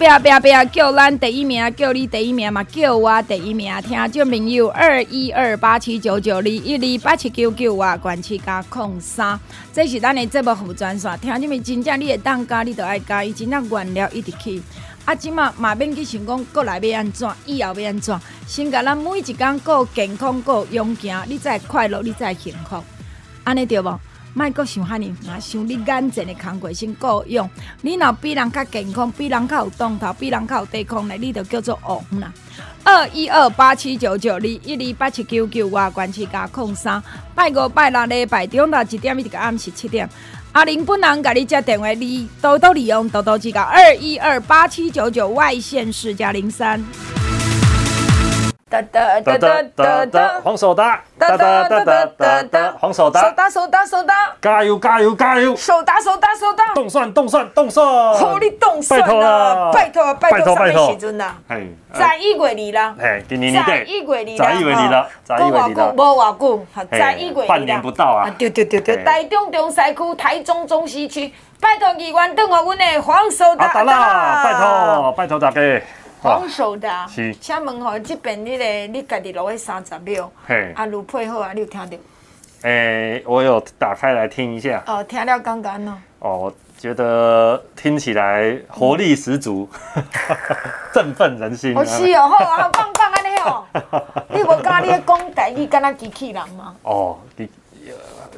冲冲！不要不要不要！叫咱第一名，叫你第一名嘛，叫我第一名。听众朋友，二一二八七九九二一二八七九九啊，关七加空三，这是咱的节目副专线。听众们，真正你会当家，你都爱加，伊真正原料一直去。啊，即马嘛免去想讲过来要安怎，以后要安怎，先甲咱每一天过健康过勇敢，你才会快乐，你才会幸福，安尼对无？卖阁想遐尔，若想你眼前的工课先够用。你若比人较健康，比人较有动头，比人较有抵抗力，你就叫做王啦。二一二八七九九二一二八七九九外关系加空三，拜五拜六礼拜中昼一点一个暗时七点。阿玲本人甲你接电话，你多多利用，多多指教。二一二八七九九外线是加零三。哒哒哒哒哒哒，黄守达，哒哒哒哒哒哒，黄守达，守达守达守达，加油加油加油，守达守达守达，动算动算动算，好你动算啊，拜托拜托拜托，什么时阵啊？嘿，十一月二啦，嘿，今年年底，十一月二啦，在一月二啦，在一月二啦，无偌久，十一月二啦，半年不到啊，对对对对，台中中西区、台中中西区，拜托议员等我阮的黄守达，好啦，拜托拜托大家。黄守达，是，请问吼，这边你嘞，你家己录个三十秒，嘿，阿鲁配合啊，你有听到？诶，我有打开来听一下。哦，听了刚刚哦。哦，觉得听起来活力十足，振奋人心。哦，是哦，好啊，好棒棒安尼哦。你无教你讲台语，敢若机器人吗？哦，有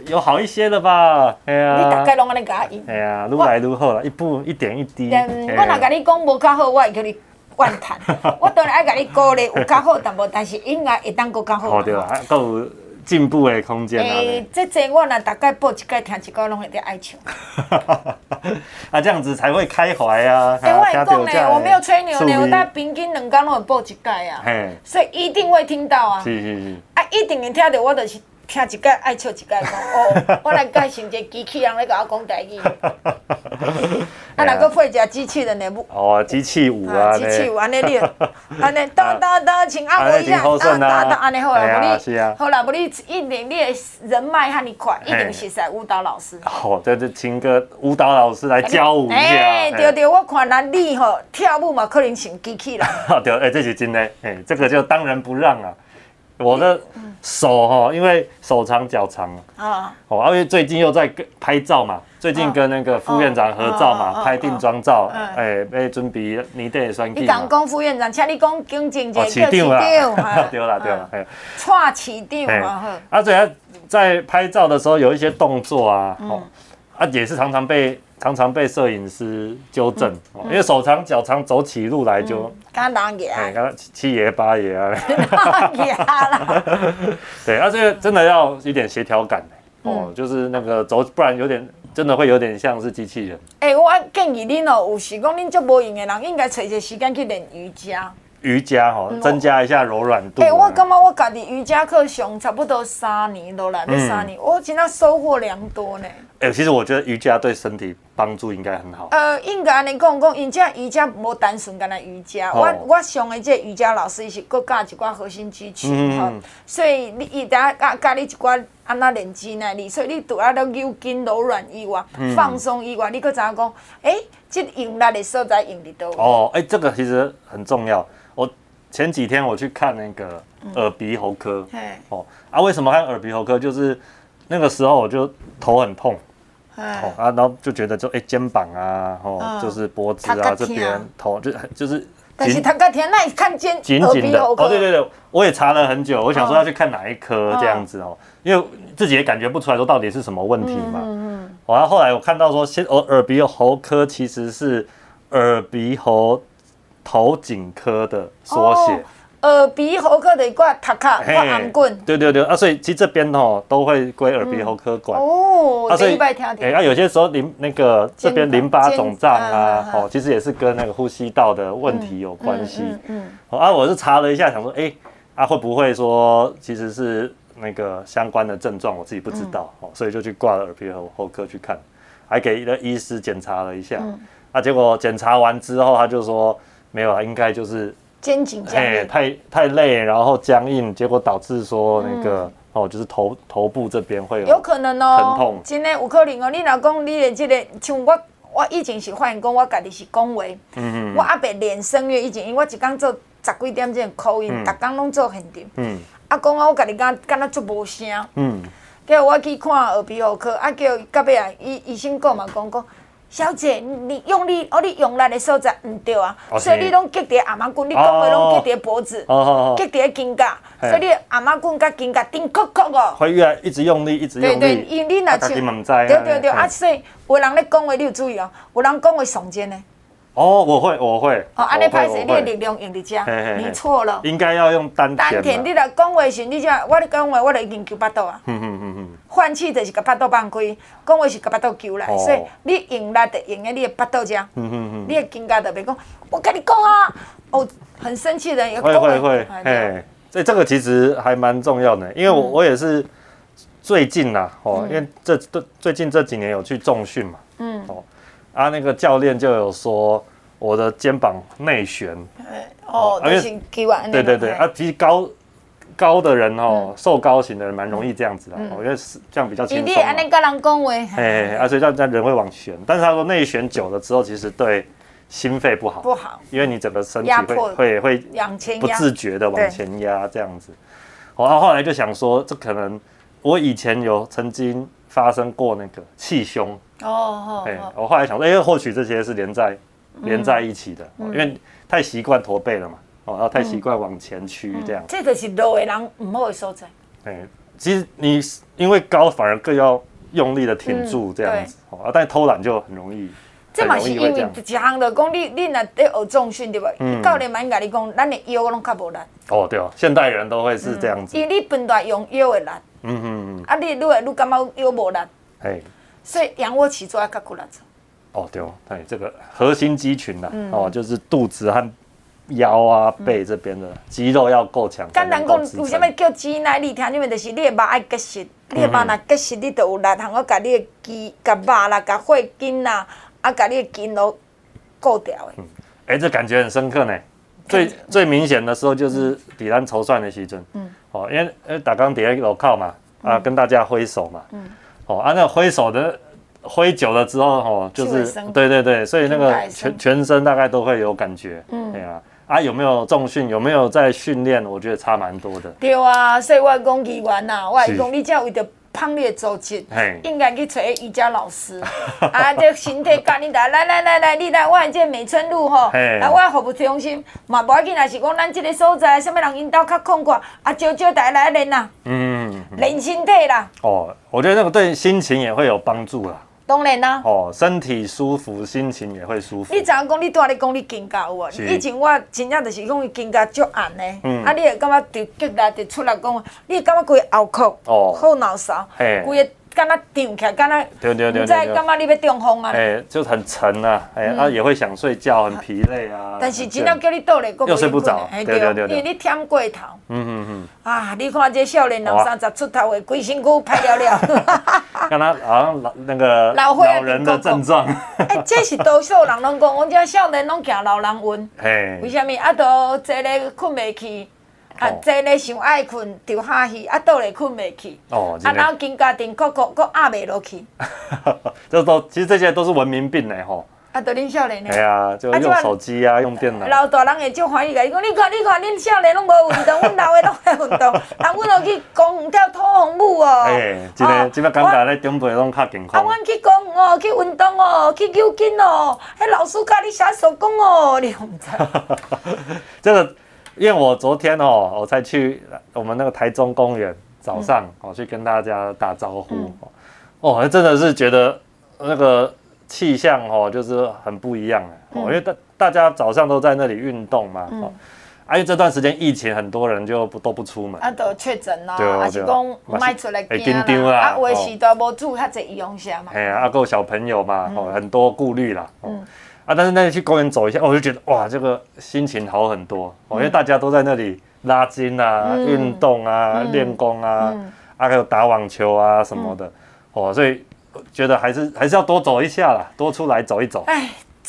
有好一些了吧？哎呀，你大概拢安尼讲。哎呀，愈来愈好了，一步一点一滴。我若甲你讲无较好，我会叫你。怨叹，我当然爱甲你鼓励，有较好淡薄，但是应该会当搁较好。好对啊，还有进步的空间啊。诶，这这我若大概播一届听一个，拢会得爱笑。啊，这样子才会开怀啊！诶，我会讲呢，我没有吹牛呢，我大概平均两工拢会播一届啊。所以一定会听到啊。是是是。啊，一定会听到，我就是。听一个爱笑一个讲哦，我来介绍一个机器人来甲我讲台语。啊，来个配一个机器人的舞。哦，机器舞啊，机器舞安尼你，安尼哒哒哒，请按摩一下，哒哒哒，安尼好啦，无你，好啦，无你一定你的人脉和你快，一定是在舞蹈老师。好，这就请个舞蹈老师来教舞一下。哎，对对，我看那你吼跳舞嘛，可能像机器人。对，哎，这是真的，哎，这个就当仁不让啊。我的手哈，因为手长脚长啊，哦，因为最近又在跟拍照嘛，最近跟那个副院长合照嘛，拍定妆照，哎，要准备年底的选举嘛。你讲讲副院长，请你讲经济节，市长 啦，对啦对啦，哎，蔡市长嘛，啊，对啊，在拍照的时候有一些动作啊，哦，啊，也是常常被。常常被摄影师纠正，因为手长脚长，走起路来就刚当爷，刚七爷八爷啊，对，而且真的要一点协调感哦，就是那个走，不然有点真的会有点像是机器人。哎，我建议你哦，有时讲你做无用的人，应该找一些时间去练瑜伽。瑜伽哈，增加一下柔软度。哎，我感觉我家己瑜伽课上差不多三年都来，没三年，我真的收获良多呢。哎，其实我觉得瑜伽对身体帮助应该很好。呃，应该安尼讲讲，因这瑜伽无单纯干那瑜伽，我我上的这瑜伽老师伊是搁教一寡核心肌群哈，所以你伊等下教教你一寡安那练肌耐力，所以你除了了扭筋柔软以外，放松以外，你搁知影讲，哎，这用力的所在用力多。哦，哎，这个其实很重要。前几天我去看那个耳鼻喉科，哦啊，为什么看耳鼻喉科？就是那个时候我就头很痛，哦啊，然后就觉得就哎肩膀啊，哦就是脖子啊这边头就就是，但是他隔天那看肩紧紧的。哦，对对对，我也查了很久，我想说要去看哪一科这样子哦，因为自己也感觉不出来说到底是什么问题嘛，嗯嗯，然后后来我看到说，先耳耳鼻喉科其实是耳鼻喉。头颈科的缩写。耳鼻喉科的挂塔卡挂安棍，对对对啊，所以其实这边哦都会归耳鼻喉科管。哦。啊，所以哎，啊，有些时候淋那个这边淋巴肿胀啊，哦，其实也是跟那个呼吸道的问题有关系。嗯，啊，我是查了一下，想说，哎，啊，会不会说其实是那个相关的症状，我自己不知道哦，所以就去挂了耳鼻喉科去看，还给了医师检查了一下，啊，结果检查完之后，他就说没有啊，应该就是。肩颈僵硬，太太累，然后僵硬，结果导致说那个、嗯、哦，就是头头部这边会有有可能哦，疼痛，真的有可能哦。你老公，你的这个像我，我以前是发现讲，我家己是讲话，嗯嗯，我阿伯连声乐以前，因为我一工做十几点钟口音，逐工拢做现场，嗯，啊讲啊，我家己敢敢若足无声，嗯，叫我去看耳鼻喉科，啊叫隔壁啊，医医生讲嘛讲讲。小姐，你用力哦，你用力的时候在唔对啊，所以你拢结伫阿妈棍，你讲话拢结伫脖子，结伫肩胛，所以你阿妈棍甲肩胛顶扣扣哦。会越来一直用力，一直用力。对对，因你若像，对对对，啊，所以有人咧讲话，你有注意哦，有人讲话耸肩呢。哦，我会，我会。哦，安尼歹势，你的力量用伫遮，你错了。应该要用丹田。丹田，你若讲话时，你只我咧讲话，我咧研究巴肚啊。嗯嗯嗯嗯。换气就是甲巴肚放开，讲话是甲巴肚揪来，所以你用力的用在你的巴肚遮。嗯嗯嗯。你的肩胛特别讲，我跟你讲啊，哦，很生气的会会会。哎，所以这个其实还蛮重要的，因为我我也是最近呐，哦，因为这这最近这几年有去重训嘛。嗯。哦。啊，那个教练就有说我的肩膀内旋，哦，而且对对对，啊，其实高高的人哦，瘦高型的人蛮容易这样子的，我觉得是这样比较轻松。你安尼跟人讲话，哎，而且这样这样人会往旋，但是他说内旋久了之后，其实对心肺不好，不好，因为你整个身体会会会不自觉的往前压这样子。我后来就想说，这可能我以前有曾经发生过那个气胸。哦，哎，我后来想说，哎，或许这些是连在连在一起的，因为太习惯驼背了嘛，哦，然后太习惯往前屈这样。这就是老的人唔好的所在。哎，其实你因为高反而更要用力的挺住这样子，啊，但偷懒就很容易。这嘛是因为一项的讲，你你若在学重训对吧？教练蛮甲你讲，咱的腰拢较无力。哦，对哦，现代人都会是这样子。因为你本来用腰的力，嗯嗯嗯，啊，你愈来愈感觉腰无力。哎。所以仰卧起坐要较骨力哦，对哦，对，这个核心肌群呐，哦，就是肚子和腰啊、背这边的肌肉要够强。简单讲，为什么叫肌耐力？听你们就是你的肉爱结实，你的肉若结实，你就有力，通我甲你的肌、甲肉啦、甲血筋啦，啊，把你的筋都固掉的。嗯，哎，这感觉很深刻呢。最最明显的时候就是底单筹算的时阵，嗯，哦，因为呃，打刚底下楼靠嘛，啊，跟大家挥手嘛，嗯。哦，啊，那挥手的挥久了之后，哦，就是对对对，所以那个全全身大概都会有感觉，嗯，对啊，啊，有没有重训，有没有在训练？我觉得差蛮多的。对啊，所以我讲议员呐，我讲你这样为着胖你的组织，应该去找瑜伽老师，啊，这身体教你来来来来来，你来我这美村路吼，啊我服务中心，嘛无要紧，若是讲咱这个所在，什么人引导较空旷，啊，招招大家来练呐，嗯，练身体啦。哦。我觉得那个对心情也会有帮助啦。当然啦。哦，身体舒服，心情也会舒服。你昨讲你拄仔咧讲你肩胛有无？以前我真正就是讲肩胛足硬的，啊，你会感觉伫脚内伫出来讲，你会感觉规个后壳哦，后脑勺，规个。敢那顶起来，敢那对对对，在感觉你要中风啊？哎，就很沉啊，哎，啊也会想睡觉，很疲累啊。但是只要叫你倒来，又睡不着。对对对，因为你舔过头。嗯嗯嗯。啊，你看这少年两三十出头的，规身躯歹了了。敢那好像老那个老人的症状。哎，这是多数人拢讲，我这少年拢惊老人晕。嘿。为什么？啊，都坐咧困袂去。啊，坐咧想爱困，就哈去，啊，倒咧困袂去。哦，啊，然后肩胛顶搁搁搁压袂落去。这都其实这些都是文明病嘞吼。啊，都恁少年嘞。对啊，就用手机啊，用电脑。老大人会就欢喜个，伊讲你看你看，恁少年拢无运动，阮老的拢爱运动。啊，阮要去公园跳土红舞哦。哎，真个真个感觉咧，长辈拢较健康。啊，阮去公园哦，去运动哦，去扭筋哦，迄老师教你写手工哦，你唔知。这个。因为我昨天哦，我才去我们那个台中公园，早上我去跟大家打招呼，嗯、哦，真的是觉得那个气象哦，就是很不一样哦，因为大大家早上都在那里运动嘛，哦，而且这段时间疫情，很多人就不都不出门，啊，都确诊啦，还是讲卖出来惊啦，啊，为时都无住较济医用下嘛。哎呀，啊，够小朋友嘛，哦，很多顾虑啦。嗯。啊，但是那里去公园走一下，我就觉得哇，这个心情好很多哦，因为大家都在那里拉筋啊、运动啊、练功啊，啊，还有打网球啊什么的，哦，所以觉得还是还是要多走一下啦，多出来走一走。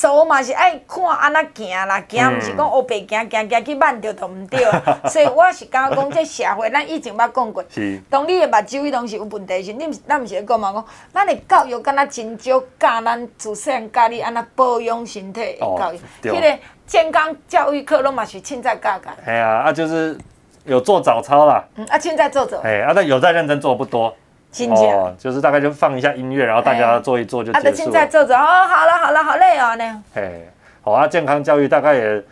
走嘛是爱看安那行啦，行毋是讲乌白行行行去慢着都毋对，所以我是感觉讲这社会，咱以前捌讲过，当你的目睭迄拢是有问题时，你毋是咱毋是咧讲嘛讲，咱的教育敢若真少教咱自细汉教你安那保养身体的教育，迄个健康教育课拢嘛是凊彩教教。哎呀，啊就是有做早操啦，嗯，啊凊彩做做，哎，啊但有在认真做不多。哦，就是大概就放一下音乐，然后大家坐一坐就结束了。啊，现在坐着哦，好了好了，好累哦那样。哎，好啊，健康教育大概也，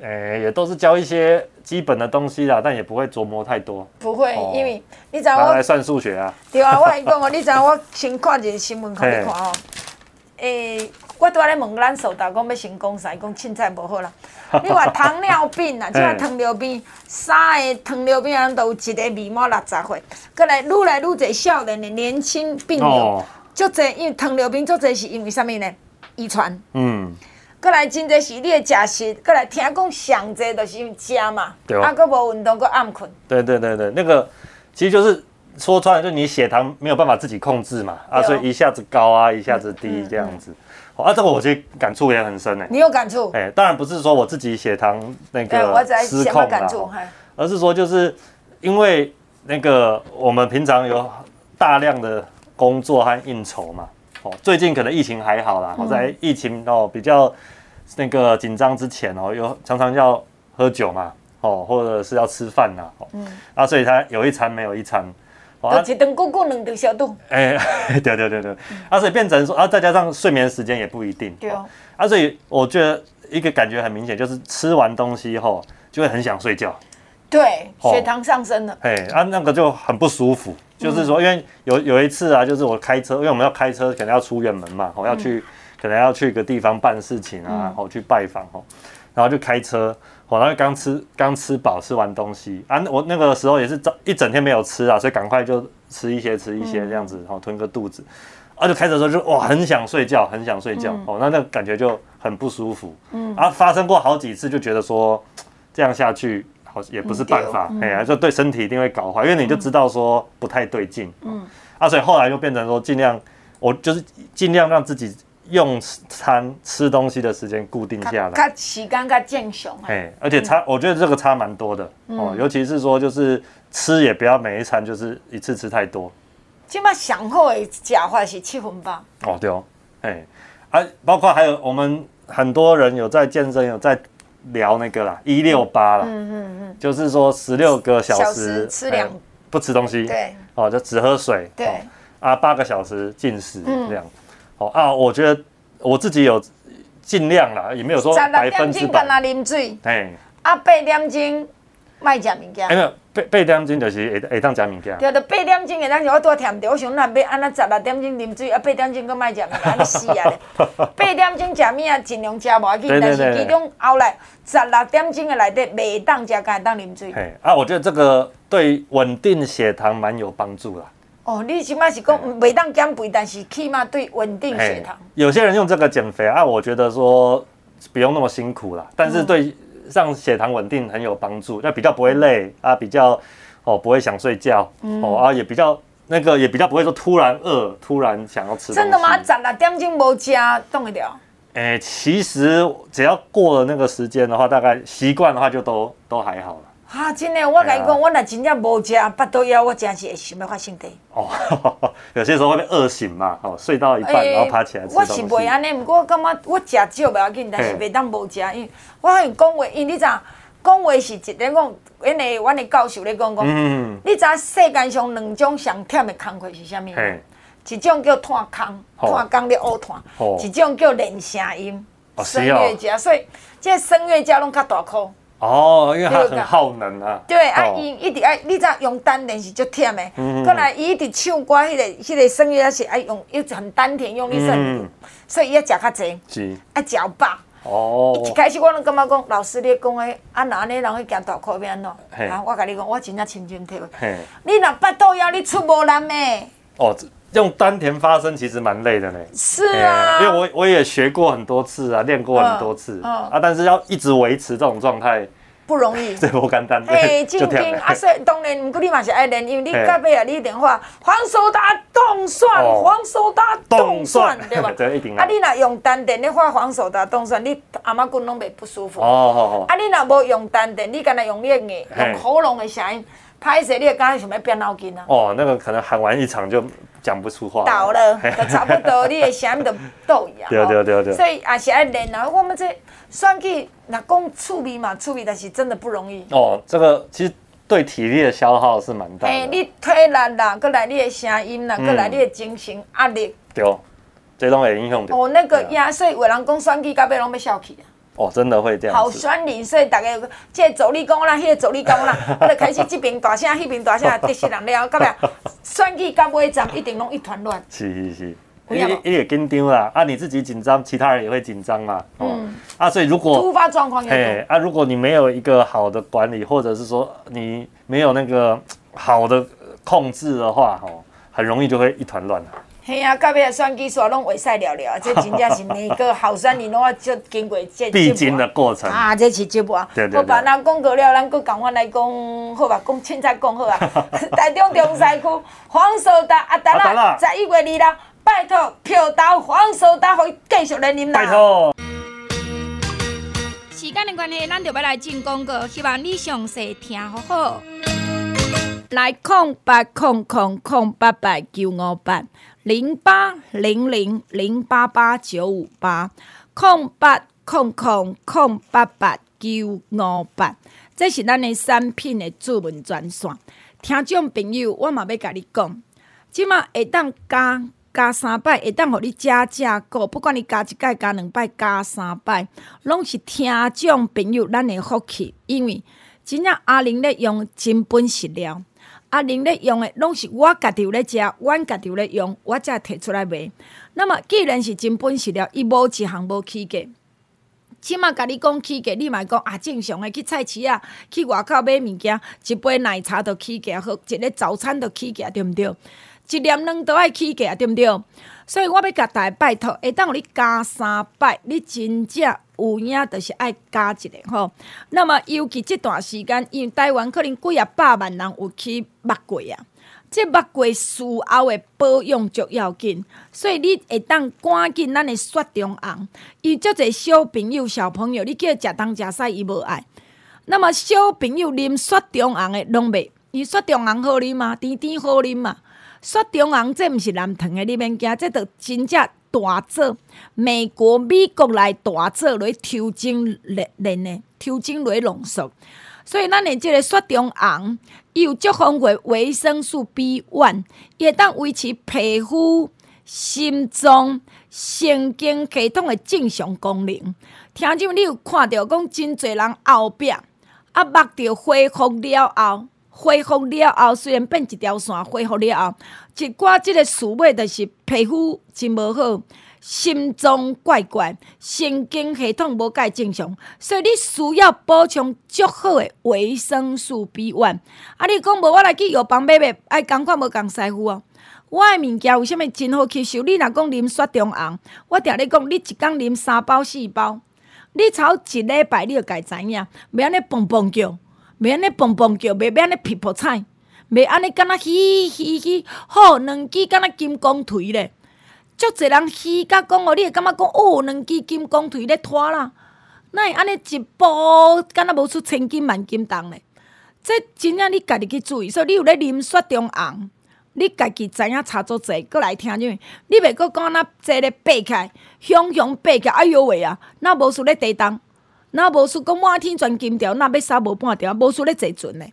诶，也都是教一些基本的东西啦，但也不会琢磨太多。不会，因为你知道我来算数学啊。对啊，我讲哦，你知道我先看一个新闻，看你看哦。诶。我拄仔咧问咱守达讲要成功啥，伊讲凊彩无好啦。你话糖尿病啊，即个糖尿病，三个糖尿病人都有一个未满六十岁，过来愈来愈侪少年的年轻病友，足侪因为糖尿病足侪是因为啥物呢？遗传。嗯。过来真侪是你的食食，过来听讲上侪都是因为食嘛，啊，搁无运动，搁暗困。对对对对，那个其实就是说穿了，就你血糖没有办法自己控制嘛，啊，所以一下子高啊，一下子低这样子。啊，这个我其实感触也很深诶。你有感触？哎，当然不是说我自己血糖那个失控了，而是说就是因为那个我们平常有大量的工作和应酬嘛。哦，最近可能疫情还好啦。我在疫情哦比较那个紧张之前哦，有常常要喝酒嘛，哦，或者是要吃饭呐，哦，啊，所以他有一餐没有一餐。啊，一顿过过两顿小肚。哎，对对对对，啊，所以变成说啊，再加上睡眠时间也不一定。对哦。啊，所以我觉得一个感觉很明显，就是吃完东西后就会很想睡觉。对，血糖上升了。哎，啊，那个就很不舒服。就是说，因为有有一次啊，就是我开车，因为我们要开车，可能要出远门嘛，我要去，可能要去一个地方办事情啊，我去拜访哦，然后就开车。我那刚吃刚吃饱，吃完东西。啊，我那个时候也是早一整天没有吃啊，所以赶快就吃一些吃一些这样子，然后吞个肚子，啊，就开始的时候就哇很想睡觉，很想睡觉，哦，那那个感觉就很不舒服，嗯，啊，发生过好几次，就觉得说这样下去好也不是办法，哎呀，就对身体一定会搞坏，因为你就知道说不太对劲，嗯，啊，所以后来就变成说尽量我就是尽量让自己。用餐吃东西的时间固定下来，较时间较正常。哎，而且差，我觉得这个差蛮多的哦。尤其是说，就是吃也不要每一餐就是一次吃太多。起码上好的吃法是七分饱。哦，对哦，哎，啊，包括还有我们很多人有在健身，有在聊那个啦，一六八啦，嗯嗯嗯，就是说十六个小时吃两不吃东西，对，哦，就只喝水，对，啊，八个小时进食这样。哦啊，我觉得我自己有尽量啦，也没有说百分之百。十六点钟喝水，哎，啊八点钟卖食物件。哎没有，八八点钟就是会会当食物件。对，就八点钟会当是我多甜的，我想那要安那十六点钟啉水，啊八点钟搁卖食物件，安尼死啊！八点钟食物啊，尽量食无要紧，但是其中后来十六点钟的内底未当食，敢会当啉水。哎啊，我觉得这个对稳定血糖蛮有帮助啦。哦，你起码是讲每当减肥，但是起码对稳定血糖。有些人用这个减肥啊，我觉得说不用那么辛苦啦，但是对让血糖稳定很有帮助，那比较不会累啊，比较哦不会想睡觉哦啊，也比较那个也比较不会说突然饿，突然想要吃。真的吗？十六点钟无吃，动得了？哎，其实只要过了那个时间的话，大概习惯的话就都都还好了。啊，真的，我跟你讲，我若真正无食，腹肚枵，我真是会想要发生地。哦，有些时候会被饿醒嘛，哦，睡到一半然后爬起来。我是袂安尼，我感觉我食少袂要紧，但是袂当无食，因为我讲话，因为你知影讲话是一点讲，因为阮的教授咧讲讲，嗯，你知影世界上两种上忝的工课是啥物？一种叫叹空，叹空咧呕痰；一种叫练声音，声乐家。所以这声乐家拢较大颗。哦，因为它很耗能啊。对啊，伊一直爱，你知用丹田是足忝的。嗯。过来，伊一直唱歌，迄个迄个声音也是爱用，又很丹田用力声。嗯。所以伊要食较济。是。爱嚼饱。哦。一开始我拢感觉讲，老师你讲诶，啊那安尼人去行大考要安怎？啊，我甲你讲，我真正亲身体会。你若腹肚枵，你出无力诶。哦，用丹田发声其实蛮累的呢。是啊。因为我我也学过很多次啊，练过很多次。啊，但是要一直维持这种状态。不容易，这不简单。哎，正经啊，所以当然，不过你嘛是爱练，因为你隔壁啊，你一定话黄手打冻蒜，黄手打冻蒜，对吧？对，一定。啊，你若用丹田，你画黄手打冻蒜，你阿妈骨拢袂不舒服。哦哦哦。啊，你若无用丹田，你干那用练的，用喉咙的声音，拍摄你会刚才想要变脑筋啊？哦，那个可能喊完一场就讲不出话。倒了，就差不多，你的声音就倒呀。对对对对。所以也是爱练啊，我们这。算计那讲趣味嘛，趣味但是真的不容易。哦，这个其实对体力的消耗是蛮大的。哎，你推力啦，过来你的声音啦，过来你的精神压力。对，这种会影响到。哦，那个压，所以有人讲算计到尾拢要笑起啊。哦，真的会这样。好酸灵，所以大家这助理讲啦，迄个助理讲啦，啊，就开始这边大声，迄边大声，得罪人了，到尾算计到尾站一定拢一团乱。是 是是。你你也紧张啦，啊，你自己紧张，其他人也会紧张嘛。嗯。啊，所以如果突发状况，哎，啊，如果你没有一个好的管理，或者是说你没有那个好的控制的话，哦，很容易就会一团乱。嘿啊，到尾啊，选举说拢会使了了，这真正是每个候选人拢要经过这必经的过程啊，这是节目啊。对对对。好吧，那讲过了，咱搁赶快来讲，好吧，讲凊彩讲好啊。台中中西区黄守达阿达啦，十一月二日。拜托，票投黄守达，可以继续来领啦。拜托。时间的关系，咱就要来进广告，希望你详细听好好。来空八空空空八八九五八零八零零零八八九五八空八空空空八八九五八，这是咱的产品的主文专线。听众朋友，我嘛要甲你讲，即马会当加。加三摆会当互你加价购，不管你加一摆、加两摆、加三摆，拢是听众朋友咱的福气。因为真正阿玲咧用真本实料，阿恁咧用诶拢是我家己有咧食，阮家己有咧用，我才摕出来卖。那么既然是真本事了，伊无一项无起价。起码甲你讲起价，你嘛讲啊，正常诶去菜市啊，去外口买物件，一杯奶茶都起价，好一个早餐都起价，对毋对？一粒卵都爱起价，对毋对？所以我要甲大家拜托，会当互你加三百，你真正有影，就是爱加一个吼。那么尤其这段时间，因为台湾可能几啊百万人有去目过啊，这目过术后的保养足要紧，所以你会当赶紧咱的雪中红，伊足侪小朋友、小朋友，你叫伊食东食西，伊无爱。那么小朋友啉雪中红的拢袂，伊雪中红好啉嘛，甜甜好啉嘛。雪中红这毋是蓝糖的，你免惊，这着真正大做，美国、美国来大做来抽精炼炼的，抽精来浓缩。所以咱的即个雪中红，伊有足丰富维生素 B one，伊会当维持皮肤、心脏、神经系统的正常功能。听众，你有看到讲真侪人后壁啊，目着恢复了后。恢复了后，虽然变一条线，恢复了后，一寡即个事尾就是皮肤真无好，心脏怪怪，神经系统无介正常，所以你需要补充足好的维生素 B one。啊，你讲无，我来去药房买买，爱共款无共师傅哦。我诶物件为啥物真好吸收？你若讲啉雪中红，我定咧讲，你一工啉三包四包，你超一礼拜你就该知影，袂安尼蹦蹦叫。袂安尼蹦蹦叫，袂安尼皮破菜，袂安尼敢若嘻嘻嘻，好两支敢若金刚锤咧。足侪人嘻甲讲哦，你会感觉讲哦，两支金刚锤咧拖啦，哪会安尼一步敢若无出千斤万斤重咧？这真正你家己去注意，说你有咧啉雪中红，你家己知影差足侪，过来听啥物？你袂阁讲那坐咧爬起来，雄雄爬起来，哎哟喂啊，那无输咧地动。那无输讲满天全金条，那要杀无半条，无输咧坐船咧。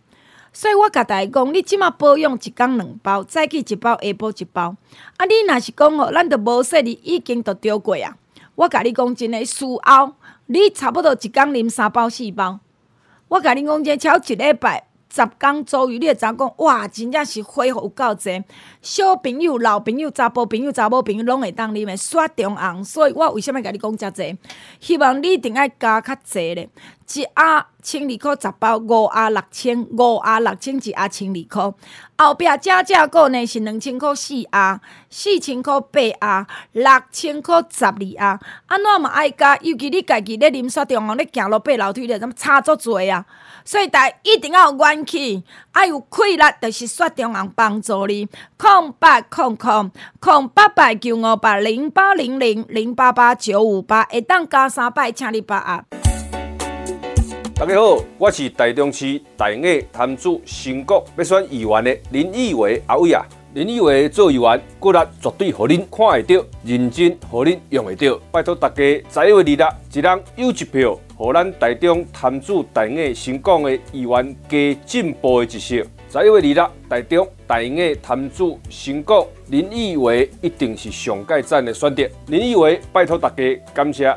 所以我甲大家讲，你即马保养一工两包，早起一包，下晡一包。啊，你若是讲哦，咱着无说你已经着丢过啊。我甲你讲真诶，事后你差不多一工啉三包四包。我甲你讲真，超一礼拜十工左右，你会知影讲，哇，真正是恢复有够济。小朋友、老朋友、查甫朋友、查某朋友，拢会当你们刷中红。所以我为什么甲你讲遮济？希望你一定爱加较济咧。一盒千二箍十包，五盒六千，五盒六千一盒千二箍。后壁加价购呢是两千箍四盒，四千箍八盒，六千箍十二盒。安怎嘛爱加？尤其你家己咧啉雪中红，咧行路爬楼梯咧，怎么差足济啊？所以大家一定要有元气，爱有气力，就是雪中红帮助你。空八空空空八八九五八零八零零零八八九五八，会当加三百，请你把握。大家好，我是台中市大雅潭子新国要选议员的林义伟阿伟啊。林义伟做议员，骨力绝对互恁看会到，认真互恁用会到。拜托大家十一月二日，一人有一票，互咱台中摊主大雅新港的议员加进步的一色。十一月二日，台中大雅潭子新港林义伟一定是上盖赞的选择。林义伟，拜托大家，感谢。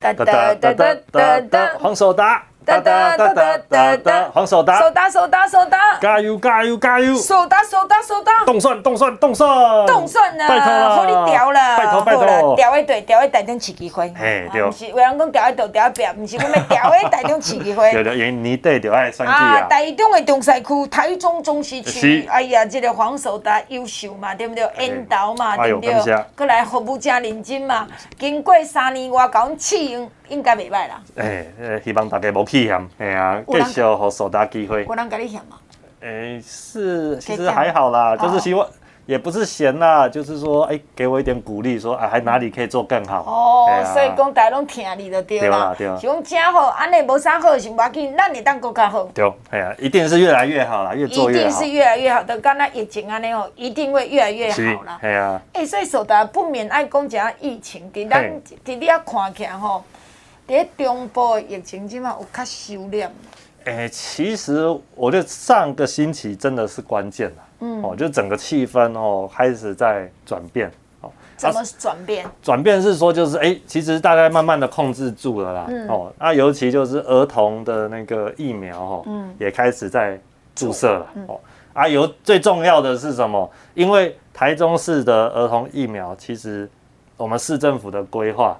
哒哒哒哒哒哒，黄守达。哒哒哒哒哒哒，黄守达，守达守达守达，加油加油加油！守达守达守达，动蒜动蒜动蒜，动蒜呢？拜托了，好你调了，拜托拜托，调一对调一台中市机会，嘿对，不是有人讲调一对调一表，不是我们调一台中市机会，对对，因你对调爱选举啊。台中的中西区，台中中西区，哎呀，这个黄守达优秀嘛，对不对？引导嘛，对不对？过来服务真认真嘛，经过三年外交试用。应该袂歹啦。诶，呃，希望大家无气嫌，系啊，继续互守达机会。有人甲你嫌吗？诶，是，其实还好啦，就是希望，也不是嫌啦，就是说，诶，给我一点鼓励，说，啊，还哪里可以做更好。哦，所以讲大家拢听你就对啦。对啦，是讲真好，安尼无啥好是无要紧，咱会当更加好。对，系啊，一定是越来越好啦，越做越好。一定是越来越好，就刚才疫情安尼哦，一定会越来越好啦。系啊。诶，所以守达不免爱讲一下疫情，伫咱伫你啊看起来吼。在中部的疫情今嘛有较收敛。诶，其实我觉得上个星期真的是关键了。嗯，哦，就整个气氛哦开始在转变。哦，怎么转变？转变是说就是诶，其实大概慢慢的控制住了啦。嗯。哦，那尤其就是儿童的那个疫苗哦，嗯，也开始在注射了。哦，啊，有最重要的是什么？因为台中市的儿童疫苗，其实我们市政府的规划。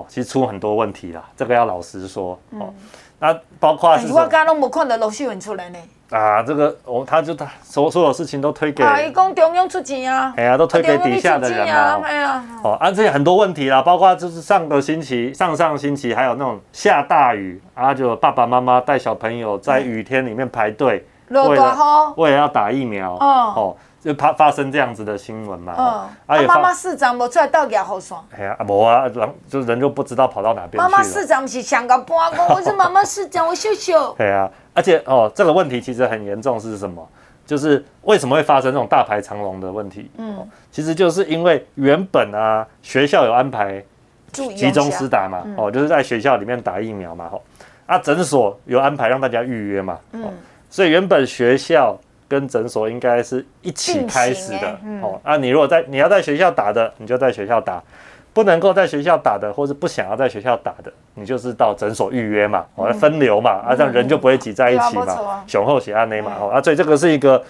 哦，其实出很多问题啦，这个要老实说。哦，那包括是。我刚刚都没看到陆秀云出来呢。啊，这个我他就他所所有事情都推给。啊，一共中央出钱啊。哎呀，都推给底下的人啊。哎呀。哦，啊，这些很多问题啦，包括就是上个星期、上上星期还有那种下大雨啊，就爸爸妈妈带小朋友在雨天里面排队，为了为了要打疫苗。哦。就怕发生这样子的新闻嘛？嗯，啊，妈妈市长无出来倒牙好爽。哎呀，无啊，人就人就不知道跑到哪边去了。妈妈市长是香港搬过，我是妈妈市长，我秀秀。对啊，而且哦，这个问题其实很严重，是什么？就是为什么会发生这种大排长龙的问题？嗯，其实就是因为原本啊，学校有安排集中施打嘛，哦，就是在学校里面打疫苗嘛，吼，啊，诊所有安排让大家预约嘛，嗯，所以原本学校。跟诊所应该是一起开始的，嗯、哦。啊，你如果在你要在学校打的，你就在学校打；不能够在学校打的，或是不想要在学校打的，你就是到诊所预约嘛，哦，分流嘛，啊，这样人就不会挤在一起嘛，雄厚血压内嘛，哦，啊，所以这个是一个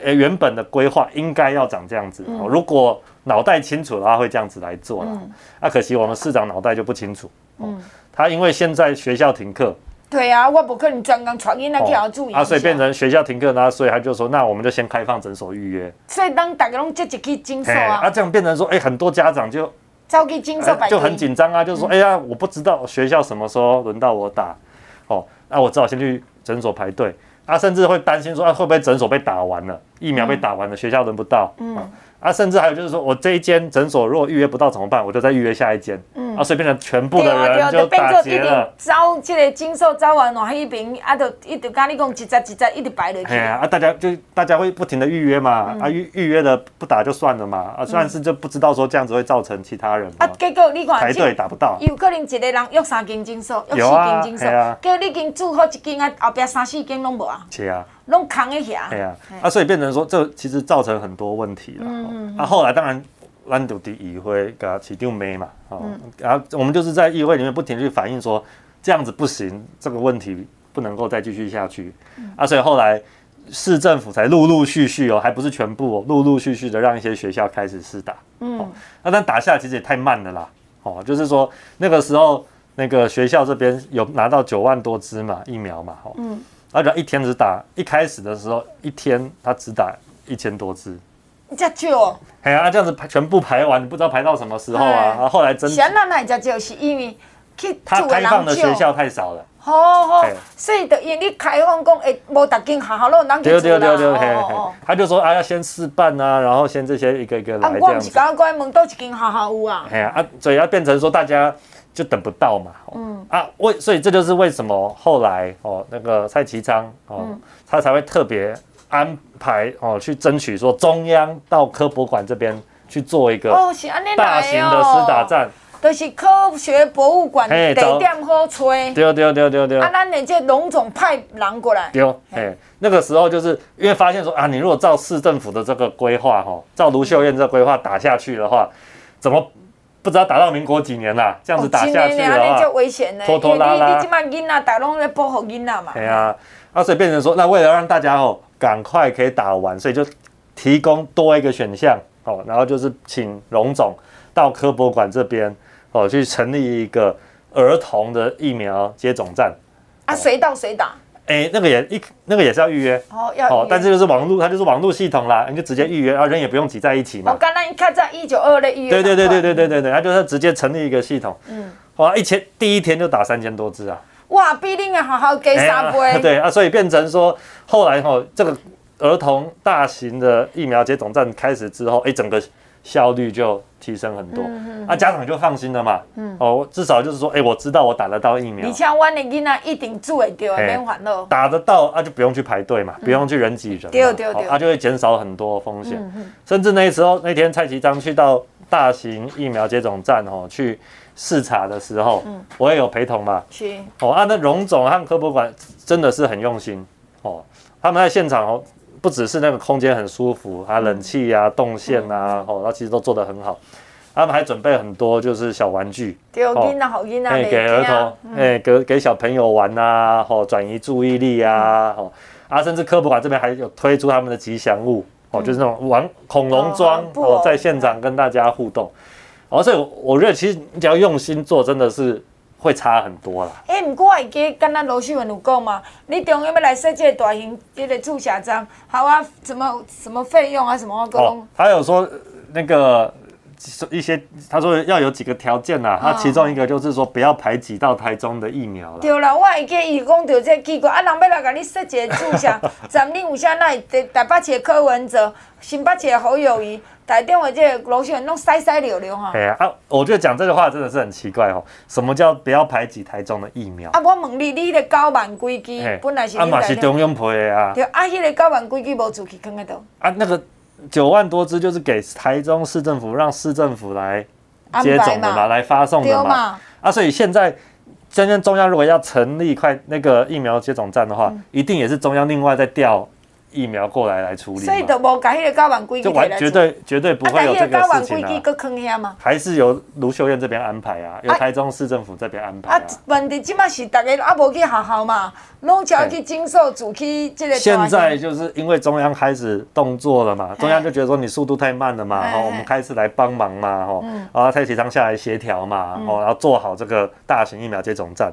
呃原本的规划，应该要长这样子。哦，如果脑袋清楚的话，会这样子来做了。啊，可惜我们市长脑袋就不清楚。嗯，他因为现在学校停课。对啊，我不可能专工传音来给他注意。啊，所以变成学校停课，那所以他就说，那我们就先开放诊所预约。所以当大家拢积极去诊所啊，啊，这样变成说，哎，很多家长就早去诊所，就很紧张啊，就是说，哎呀，我不知道学校什么时候轮到我打，哦，那我只好先去诊所排队，啊，甚至会担心说，啊，会不会诊所被打完了，疫苗被打完了，学校轮不到，嗯。啊，甚至还有就是说，我这一间诊所如果预约不到怎么办？我就再预约下一间。嗯。啊，所以变成全部的人就打结了。招这个诊所招完了，那边啊，就一直跟你讲，一只一只一直排落去。哎啊，大家就大家会不停的预约嘛，啊预预约的不打就算了嘛，啊，但是就不知道说这样子会造成其他人。啊，结果你看，排队打不到。有可能一个人约三间诊所，约四间诊所，结果你已经住好一间啊，后边三四间拢无啊。是啊。拢扛一下，对啊，啊，所以变成说，这其实造成很多问题了。嗯，啊，后来当然，咱就伫议会给他起定没嘛，哦，然后我们就是在议会里面不停去反映说，这样子不行，这个问题不能够再继续下去，啊，所以后来市政府才陆陆续续哦，还不是全部哦，陆陆续续的让一些学校开始试打，嗯，那但打下来其实也太慢了啦，哦，就是说那个时候那个学校这边有拿到九万多支嘛疫苗嘛，哦，嗯，而且一天只打，一开始的时候一天他只打一千多支。这久，哎呀，这样子排全部排完，你不知道排到什么时候啊？然后后来真，现在那这久是因为去他开放的学校太少了。好好，所以等于你开放讲，哎，无逐间学校都有人去做啦。他就说啊，要先试办啊，然后先这些一个一个来这样子。我是刚刚问到一间学校有啊。哎呀啊，所以要变成说大家就等不到嘛。嗯啊，为所以这就是为什么后来哦，那个蔡其昌哦，他才会特别。安排哦，去争取说中央到科博馆这边去做一个大型的施打站，都是科学博物馆地点好找。对对对对对。啊，咱的这龙总派人过来。对，哎，那个时候就是因为发现说啊，你如果照市政府的这个规划哈，照卢秀燕这规划打下去的话，怎么不知道打到民国几年啦？这样子打下去的话，就危险呢。拖拖拉拉。你这么囡仔，大龙在保护囡仔嘛。对啊，啊，所以变成说，那为了让大家哦。赶快可以打完，所以就提供多一个选项哦，然后就是请荣总到科博馆这边哦，去成立一个儿童的疫苗接种站啊，随到随打。哎，那个也一那个也是要预约哦，要哦，但是就是网络，它就是网络系统啦，你就直接预约，然后人也不用挤在一起嘛。我刚刚一看在一九二的预约，对对对对对对对对，它就是直接成立一个系统，嗯，哇，一千第一天就打三千多支啊。哇，必定要好好给三倍。对啊，所以变成说，后来吼，这个儿童大型的疫苗接种站开始之后，哎，整个效率就提升很多，啊，家长就放心了嘛。嗯。哦，至少就是说，哎，我知道我打得到疫苗。你像我的囡仔一定做得到，免烦恼。打得到啊，就不用去排队嘛，不用去人挤人。对对对。啊，就会减少很多风险。甚至那时候那天蔡其章去到大型疫苗接种站哦去。视察的时候，嗯、我也有陪同嘛。去哦，啊，那荣总和科博馆真的是很用心哦。他们在现场哦，不只是那个空间很舒服，啊，冷气啊、动线啊，哦，那其实都做得很好。他们还准备很多就是小玩具，给儿童，哎，给给小朋友玩啊，哦，转移注意力啊，哦，啊，甚至科普馆这边还有推出他们的吉祥物，哦，就是那种玩恐龙装哦，在现场跟大家互动。哦，所以我觉得其实你只要用心做，真的是会差很多啦。哎、欸，不过我记得刚刚罗秀文有讲嘛，你中央要来设计大型这个注射站，好啊，什么什么费用啊，什么啊，哦，他有说那个。一些他说要有几个条件呐、啊，他其中一个就是说不要排挤到台中的疫苗了。对啦，我会记伊讲到这奇怪，啊，人要来甲你说一个注射站，你有啥那台北市的柯文哲，新北市的侯友谊，台中的这个罗秀燕拢塞塞溜溜哈。哎呀，啊，我觉得讲这个话真的是很奇怪哦。什么叫不要排挤台中的疫苗？啊，我问你，你那个九万几支本来是啊嘛是中央配的啊。对，啊，迄个九万几支无出去放在倒。啊，那个。九万多支就是给台中市政府，让市政府来接种的嘛，嘛来发送的嘛。嘛啊，所以现在，真正中央如果要成立块那个疫苗接种站的话，嗯、一定也是中央另外再调。疫苗过来来处理，所以都无改迄个九万规矩来绝对绝对不会有这个事情啊！九万几支搁坑？还是由卢秀燕这边安排啊？由台中市政府这边安排啊？问题即马是大家啊无去学校嘛，拢交去经受主去这个。现在就是因为中央开始动作了嘛，中央就觉得说你速度太慢了嘛，哈，我们开始来帮忙嘛，哈，然后蔡启昌下来协调嘛，哦，然后做好这个大型疫苗接种站，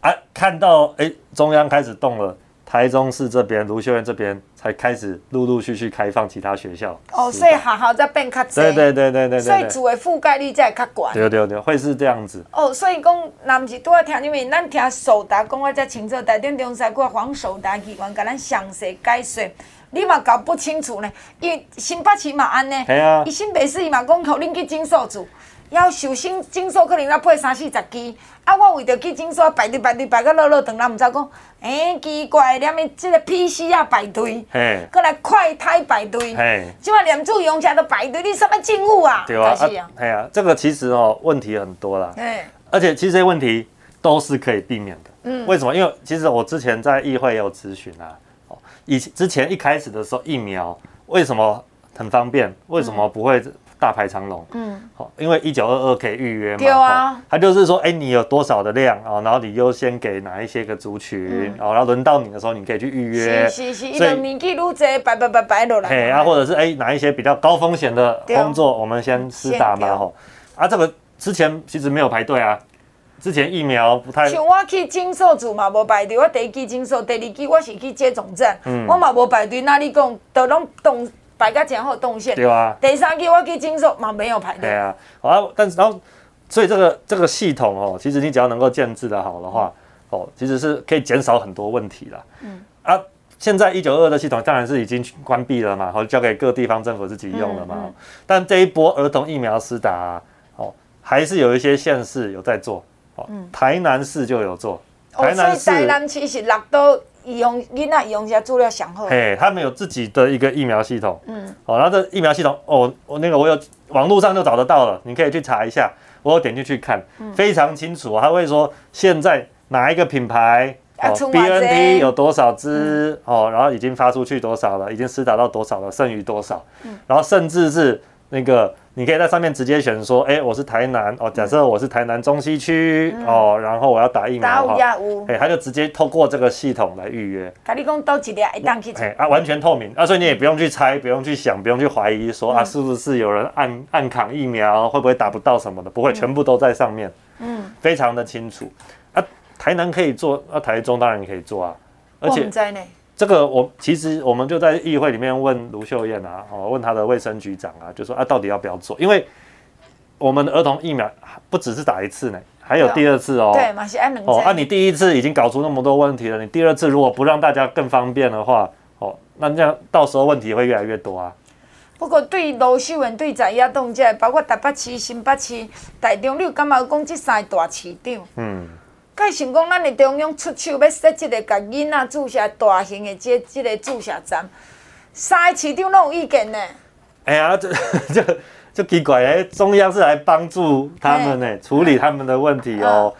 啊，看到哎，中央开始动了。台中市这边，卢秀燕这边才开始陆陆续续开放其他学校。哦，所以好好在变较多。对对对对对。所以主的覆盖率在较广。对对对，会是这样子。哦，所以讲，那不是拄仔听，因为咱听首达讲话才清楚，台电中山区黄守达机关甲咱详细解说，你嘛搞不清楚呢？因为新北市嘛安呢。系啊。伊新北市伊嘛讲，互恁去诊所住。要受新诊所可能要配三四十支，啊，我为着去诊所排队排队排到落落长，人毋知讲，哎、欸，奇怪，连咪即个 PCR 排队，嘿，过来快胎排队，嘿，即马连住用车都排队，你什么进物啊？对啊，系啊，啊，这个其实哦问题很多啦，嘿而且其实这些问题都是可以避免的，嗯，为什么？因为其实我之前在议会也有咨询啊，哦，以之前一开始的时候疫苗为什么很方便？为什么不会？大排长龙。嗯，好，因为一九二二可以预约嘛。有啊。他就是说，哎，你有多少的量哦，然后你优先给哪一些个族群，哦，然后轮到你的时候，你可以去预约。是是是，所以年纪愈多，摆摆摆摆落来。嘿啊，或者是哎，哪一些比较高风险的工作，我们先施打嘛，吼。啊，这个之前其实没有排队啊。之前疫苗不太像我去诊所住嘛，无排队。我第一期诊所，第二期我是去接种站，嗯、我嘛无排队。那你讲都拢动排个前后动线。对啊。第三期我去诊所嘛没有排队。对啊。好啊，但是然后，所以这个这个系统哦，其实你只要能够建置的好的话，嗯、哦，其实是可以减少很多问题啦。嗯。啊，现在一九二二的系统当然是已经关闭了嘛，然后交给各地方政府自己用了嘛。嗯嗯、但这一波儿童疫苗施打、啊，哦，还是有一些县市有在做。嗯，台南市就有做，台南市、哦、台南其实六都用囡仔用下资料上好，嘿，他们有自己的一个疫苗系统，嗯，哦，然后这疫苗系统，哦，我那个我有网络上就找得到了，你可以去查一下，我有点进去看，嗯、非常清楚，他会说现在哪一个品牌，哦，BNT 有多少支，嗯、哦，然后已经发出去多少了，已经施打到多少了，剩余多少，嗯、然后甚至是那个。你可以在上面直接选说，哎，我是台南哦，假设我是台南中西区哦，然后我要打疫苗哈，哎，他就直接透过这个系统来预约。跟你讲到几点一档去？哎啊，完全透明啊，所以你也不用去猜，不用去想，不用去怀疑说啊，是不是有人暗暗扛疫苗，会不会打不到什么的？不会，全部都在上面，嗯，非常的清楚啊。台南可以做，啊，台中当然可以做啊，而且。这个我其实我们就在议会里面问卢秀燕啊，哦，问他的卫生局长啊，就说啊，到底要不要做？因为我们的儿童疫苗不只是打一次呢，还有第二次哦。对，马西安能。哦，啊，你第一次已经搞出那么多问题了，你第二次如果不让大家更方便的话，哦，那这样到时候问题会越来越多啊。不过对卢秀燕对在野党这包括台北市、新北市、台中，你有感觉讲这三个大市长？嗯。该想讲，咱的中央出手要设一个，甲囡仔注射大型的这这个注射站，三个市长拢有意见呢。哎呀，这 这这奇怪哎，中央是来帮助他们呢，处理他们的问题哦。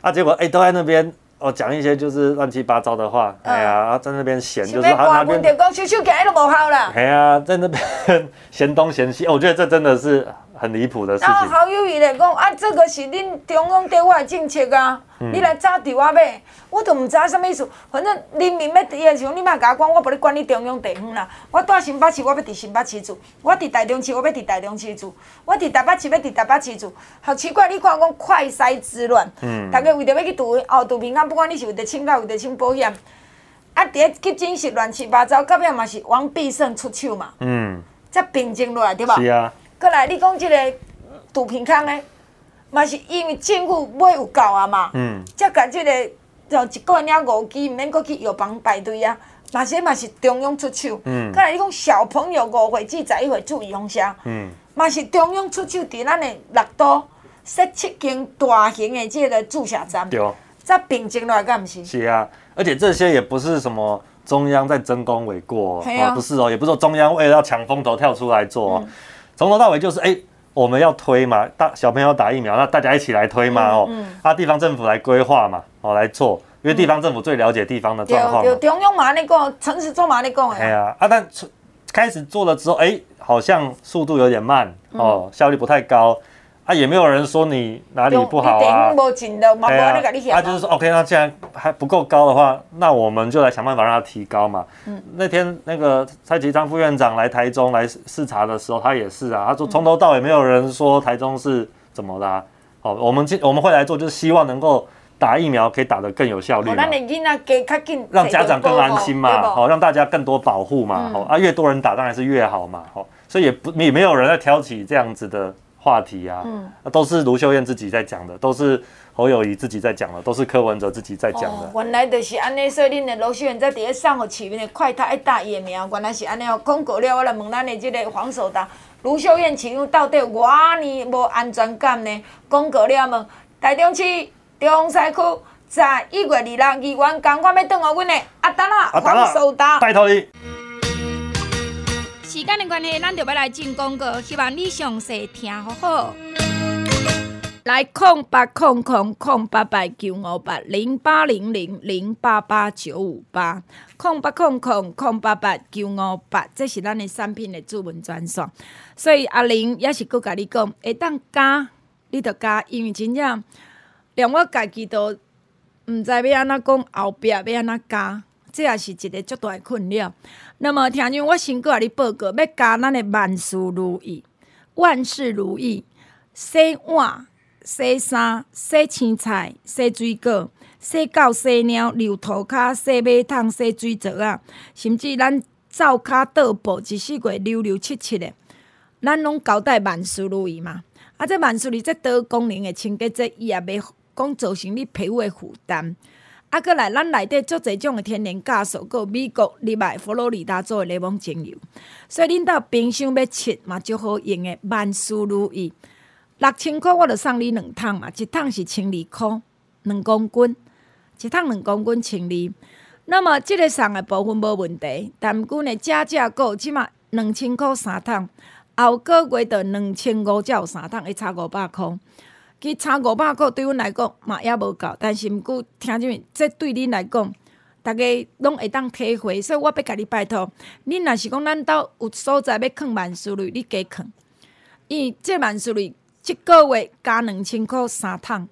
啊，结果哎，都在那边哦讲一些就是乱七八糟的话。哎呀，在那边闲就是啊那边。就讲手手起来都无效了。哎呀，在那边 嫌东嫌西，我觉得这真的是。很离谱的事情。然后好友伊来讲啊，这个是恁中央对我的政策啊，嗯、你来查伫我买，我都唔知什么意思。反正人民要第一时候，你莫甲我管，我无咧管你中央地方啦。我住新北市，我要伫新北市住；我伫台中市，我要伫台中市住；我伫台北市，要伫台北市住。好奇怪，你看讲快筛之乱，嗯，大家为着要去赌哦，赌平安，不管你是为着请假，为着请保险，啊，伫咧急诊室乱七八糟，到尾嘛是王必胜出手嘛，嗯，才平静落来对吧？是啊。过来，你讲这个杜平康呢，嘛是因为政府买有够啊嘛，嗯，才甲这个就一个人五支，毋免搁去药房排队啊，嘛是嘛是中央出手，嗯，过来你讲小朋友五岁至十一岁注意风险，嗯，嘛是中央出手伫咱的六都设七间大型的这个注射站，对，再平静落来，敢毋是？是啊，而且这些也不是什么中央在争功诿过，啊，不是哦，也不是说中央为了要抢风头跳出来做，哦。从头到尾就是，哎，我们要推嘛，大小朋友打疫苗，那大家一起来推嘛，哦，啊，地方政府来规划嘛，哦，来做，因为地方政府最了解地方的状况。有中央嘛那个，城市做嘛那个。哎呀，啊，但开始做了之后，哎，好像速度有点慢，哦，效率不太高。啊，也没有人说你哪里不好啊。对啊，他就是说，OK，那既然还不够高的话，那我们就来想办法让它提高嘛。嗯，那天那个蔡其昌副院长来台中来视察的时候，他也是啊，他说从头到尾没有人说台中是怎么啦。哦，我们今我们会来做，就是希望能够打疫苗可以打得更有效率嘛。让家长更安心嘛，好，让大家更多保护嘛，好啊，越多人打当然是越好嘛，好，所以也不也没有人在挑起这样子的。话题啊，嗯，都是卢秀燕自己在讲的，都是侯友谊自己在讲的，都是柯文哲自己在讲的。哦，原来就是安尼，所以恁的卢秀燕在底下送互市民的快他一打疫苗，原来是安尼哦。公告了，我来问咱的这个黄守达，卢秀燕市长到底有偌尼无安全感呢？公告了问，台中市中西区在一月二六议员赶快要等候阮的阿达啦，黄守达，拜托你。时间的关系，咱就要来进广告，希望你详细听好好。来空八空空空八八九五八零八零零零八八九五八空八空空空八八九五八，这是咱的产品的主文专线。所以阿玲也是搁甲你讲，会当加，你着加，因为真正连我家己都毋知要安怎讲，后壁要安怎加，这也是一个足大的困扰。那么听见我先搁甲你报告，要加咱的万事如意，万事如意，洗碗。洗衫、洗青菜、洗水果、洗狗、洗猫、留涂骹、洗马桶、洗水槽啊，甚至咱灶骹桌布一四季溜溜七七的，咱拢交代万事如意嘛。啊，这万事如意这多功能的清洁剂，伊也袂讲造成你皮肤的负担。啊，阁来咱内底足侪种的天然酵素，阁有美国立麦佛罗里达做的柠檬精油，所以恁到冰箱要切嘛，就好用的万事如意。六千块，我着送你两桶嘛，一桶是千二块，两公斤，一桶两公斤千二。那么，即个送的部分无问题，但毋过呢，加价购即码两千块三桶，后个月着两千五才有三桶，会差五百块。其差五百块对阮来讲嘛也无够，但是毋过听啥物，这对恁来讲，逐个拢会当体会，所以我要甲你拜托，恁若是讲咱兜有所在要囥万事类，你加囥，因为这万事类。一个月加两千块三桶，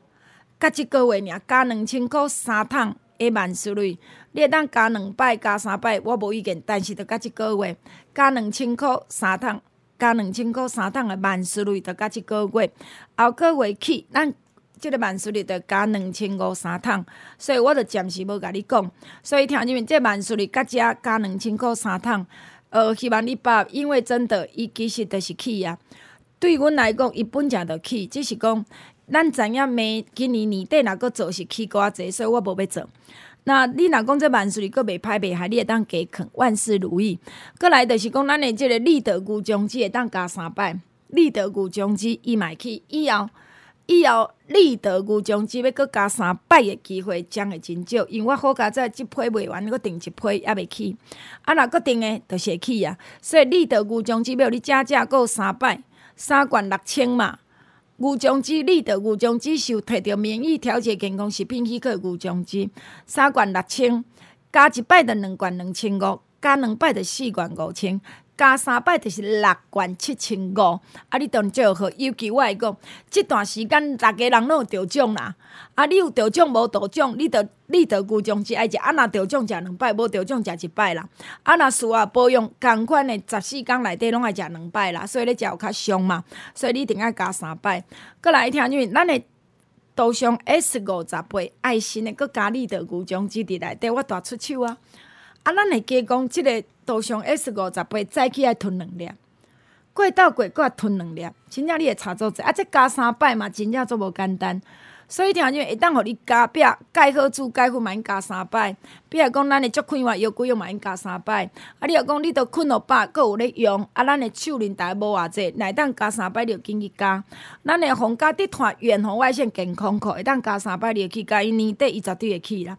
甲一个月尔加两千块三桶的万事类，你会当加两摆加三摆，我无意见。但是，着甲一个月加两千块三桶，加两千块三桶的万事如意，着甲一个月后个月起，咱即个万事如意着加两千五三桶。所以，我着暂时无甲你讲。所以，听你们这万事如意加加两千块三桶，呃，希望你把，因为真的，伊其实着是起啊。对阮来讲，伊本正着起，只是讲咱知影明今年年底若阁做是起寡济，所以我无要做。那你若讲这万事如意阁袂歹袂害，你会当加囥万事如意。阁来着是讲咱的即个立德固酱剂会当加三摆，立德固酱剂伊嘛会起，以后以后立德固酱剂要阁加三摆的机会将会真少，因为我好加在即批卖完，阁订一批也袂起。啊，若阁订的着是会起啊，所以立德固酱剂要你加价阁有三摆。三罐六千嘛，牛浆汁立德牛浆汁是有摕着免疫调节健康食品许可牛浆汁，三罐六千，加一摆的两罐两千五，加两摆的四罐五千。加三摆就是六罐七千五，啊！你当借好，尤其我来讲，即段时间大家人拢有着奖啦。啊，你有着奖无得奖，你得你得固奖只爱食。啊，若着奖食两摆，无着奖食一摆啦。啊，若需要保养，共款的十四工内底拢爱食两摆啦。所以你食有较俗嘛，所以你一定爱加三摆。阁来听因为咱的杜尚 S 五十八爱心的，阁加你的固奖只伫内底，我大出手啊！啊，咱会加讲即个。杜尚 S 五十八早起来吞两粒，过倒过搁吞两粒，真正你会差做济。啊，这加三摆嘛，真正足无简单。所以听讲会当互你加壁钙好处钙粉嘛，应加三摆。比如讲，咱的足快活腰椎用嘛，应加三摆。啊，你若讲你都困落饱，搁有咧用。啊，咱的手轮大无偌济，来当加三摆就紧去加。咱的红家滴团远红外线健康课会当加三摆就去加，伊年底伊绝对会去啦。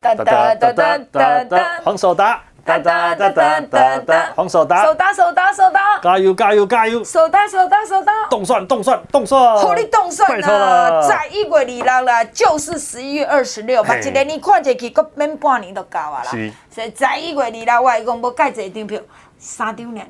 哒哒哒哒哒哒，黄守达，哒哒哒哒哒哒，黄守达，手达手达手达，加油加油加油，手达手达手达，冻蒜冻蒜冻蒜，好你冻蒜啊！在一月二六啦，就是十一月二十六，嘛一年你看一去，搁免半年都到啊啦。是，所以在一月二六，我讲要盖一张票，三张尔尔。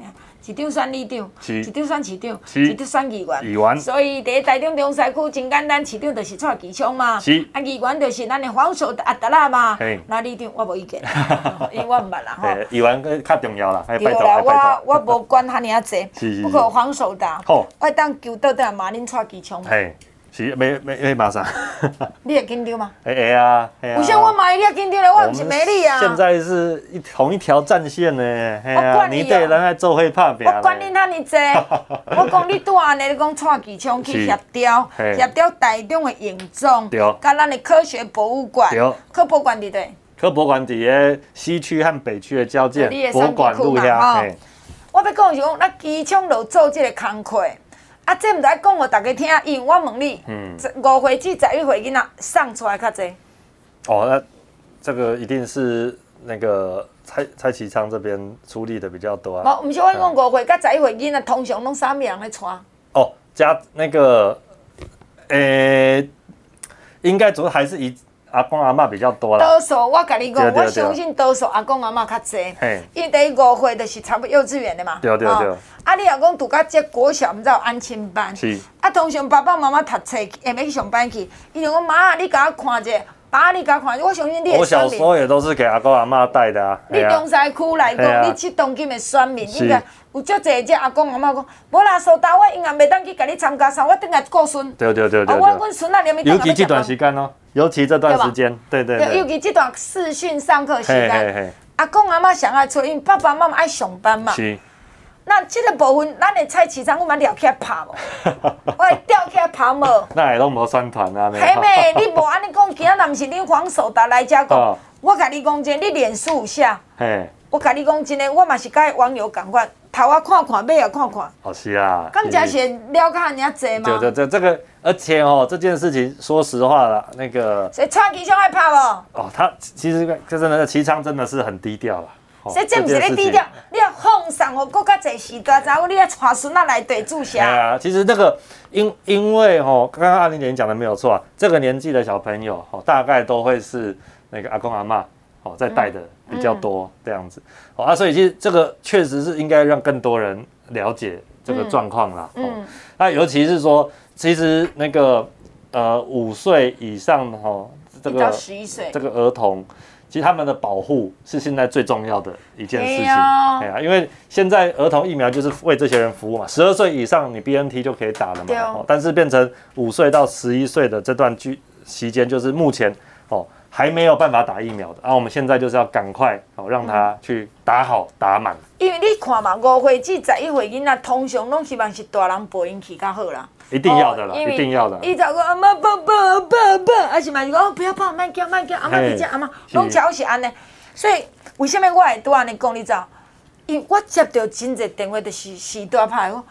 一张选里长，一张选市长，一张选议员。议员。所以伫台中中西区真简单，市长就是蔡其昌嘛。是。啊，议员就是咱的黄守阿达拉嘛。嘿。那里长我无意见，因为我毋捌啦 吼。议员较重要啦，拜托拜托。我我无管遐尔啊济。不过黄守达。好。我当求倒倒嘛，恁蔡其昌。嘿。是没没没马上。你也紧张吗？哎哎呀，有些我买你也紧张了，我不是没力啊。现在是一同一条战线呢。我管你，你对人还做会怕别我管你他你这，我讲你拄安尼，你讲蔡其昌去协调，协调台中的营总，对，跟咱的科学博物馆，对，科博馆伫对。科博馆伫个西区和北区的交界，博物馆路遐。我要讲是讲，咱机场就做这个工课。啊，这毋知讲互逐个听，因为我问你，嗯，五岁至十一岁囡仔送出来较济。哦，那这个一定是那个蔡蔡其昌这边出力的比较多啊。无，毋是我讲五岁甲十一岁囡仔通常拢啥物人来带？哦，加那个，诶、欸，应该主要还是以。阿公阿嬷比较多啦。多数我甲你讲，我相信多数阿公阿嬷较济。因为五岁就是差不多幼稚园的嘛。对对对。啊，你若讲读到这国小，毋知有安亲班。是。啊，通常爸爸妈妈读册，下暝去上班去，伊就讲妈，你甲我看者，爸，你甲我看，我相信你。我小时候也都是给阿公阿妈带的啊。你中西区来讲，你去当今的选民，应该有足侪只阿公阿妈讲，无啦，苏打我应该袂当去甲你参加啥，我等下过孙。对对对对。啊，我阮孙仔连咪。尤其这段时间哦。尤其这段时间，对对对，尤其这段视讯上课时间，阿公阿妈想爱出，因为爸爸妈妈爱上班嘛。是。那这个部分，咱的菜市场，我们聊起来拍无？我吊起来拍无？那也拢无宣传啊。嘿妹，你无安尼讲，今仔若毋是恁黄守达来遮讲，我甲你讲真，你脸书有写。嘿。我甲你讲真诶，我嘛是甲网友共款。头啊看看，尾啊看看。哦，是啊。刚才是了解人家侪嘛。对对对，这个而且哦，这件事情说实话了，那个。谁蔡其昌害怕不？哦，他其实这真的，其昌真的是很低调了。所以这不是咧低调，你要奉上哦，更加侪时段，然后你要带孙仔来对住下。对啊，其实那个因因为哦，刚刚阿玲姐讲的没有错啊，这个年纪的小朋友哦，大概都会是那个阿公阿嬷哦在带的。嗯比较多这样子，哦啊，所以其实这个确实是应该让更多人了解这个状况啦。哦，那尤其是说，其实那个呃五岁以上的哈，这个十一岁这个儿童，其实他们的保护是现在最重要的一件事情。哎呀，因为现在儿童疫苗就是为这些人服务嘛，十二岁以上你 BNT 就可以打了嘛。哦，但是变成五岁到十一岁的这段期期间，就是目前哦。还没有办法打疫苗的，啊，我们现在就是要赶快哦，让他去打好打满。因为你看嘛，五岁至十一岁囡仔，通常拢希望是大人陪因去较好啦。一定要的啦，一定要的。伊就讲阿妈抱抱抱抱，还是嘛是讲不要抱，慢叫慢叫，阿妈别叫阿妈，拢巧是安尼。所以为什么我会拄安尼讲？你知道？因为我接到真侪电话，就是时大派我，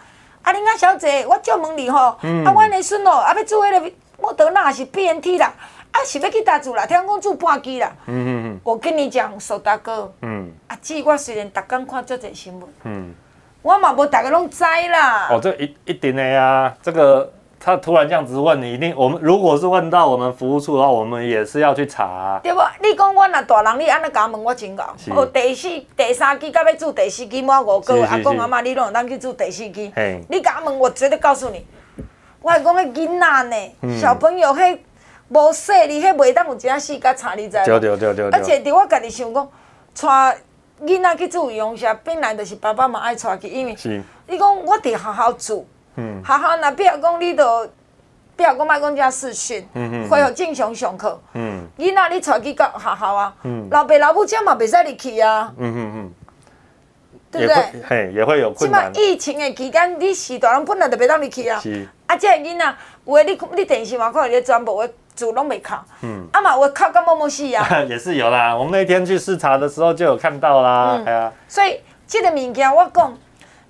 啊，恁啊小姐，我就问你吼，啊，阮的孙哦，啊要做迄个莫德纳是 BNT 啦。啊，是要去打住啦，听讲住半支啦。嗯嗯嗯。我跟你讲，苏大哥。嗯。阿，姊，我虽然逐工看这则新闻。嗯。我嘛无大家拢知啦。哦，这一一定的呀。这个他突然这样子问你，一定我们如果是问到我们服务处的话，我们也是要去查啊。对不？你讲我若大人，你安尼甲我问，我真搞。哦，第四、第三季，甲要住第四支，满五个月，阿公阿妈，你拢有当去住第四支。嘿。你甲我问，我绝对告诉你，我系讲迄囡仔呢，小朋友迄。无说你迄袂当有一仔死甲查你知？对对对对。而且伫我家己想讲，带囡仔去住营社，本来就是爸爸妈爱带去，因为你讲我伫学校住，嗯、学校若比如讲你都，比如讲莫讲遮视讯，恢复正常上课，囡仔你带去到学校啊，嗯、老爸老母遮嘛袂使入去啊，嗯嗯嗯，对不对？嘿，也会有困难。即摆疫情的期间，你是大人本来就袂当入去啊，是啊，遮个囡仔，有诶你你电视嘛看伊全部诶。主拢没考，嗯，啊嘛，我考个某某系呀，也是有啦。我们那天去视察的时候就有看到啦，哎呀。所以这个物件我讲，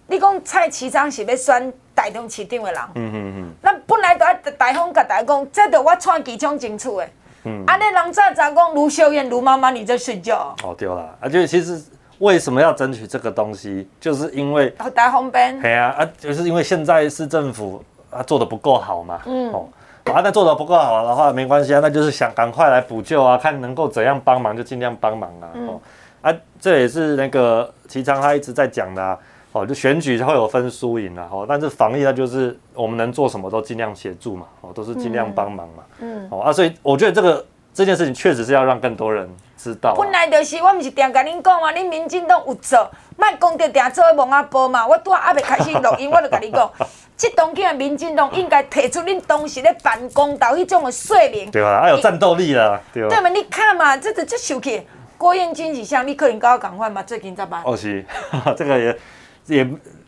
你讲蔡其昌是要选台中市长的人，嗯嗯嗯。那本来都爱台风甲大家讲，这都我蔡其昌清楚的，嗯。安尼人早早讲卢秀燕卢妈妈你在睡觉。哦，对啦，啊，就其实为什么要争取这个东西，就是因为台风边。对啊，啊，就是因为现在市政府啊做的不够好嘛，嗯。哦啊，那做的不够好的话，没关系啊，那就是想赶快来补救啊，看能够怎样帮忙就尽量帮忙啊。嗯、哦，啊，这也是那个齐昌他一直在讲的啊。哦，就选举会有分输赢啊。哦，但是防疫那就是我们能做什么都尽量协助嘛。哦，都是尽量帮忙嘛。嗯。哦啊，所以我觉得这个这件事情确实是要让更多人知道、啊。本来就是我不是定跟恁讲嘛，恁民进党有做，卖讲着定做的王阿波嘛。我拄啊还没开始录音，我就甲你讲。这当今的民进党应该提出恁当时咧办公道迄种的说明。对啊，还有战斗力啦，对啊？对嘛？你看嘛，这这这受气，郭彦军是像你可能跟我讲法嘛？最近在办？哦是，这个也也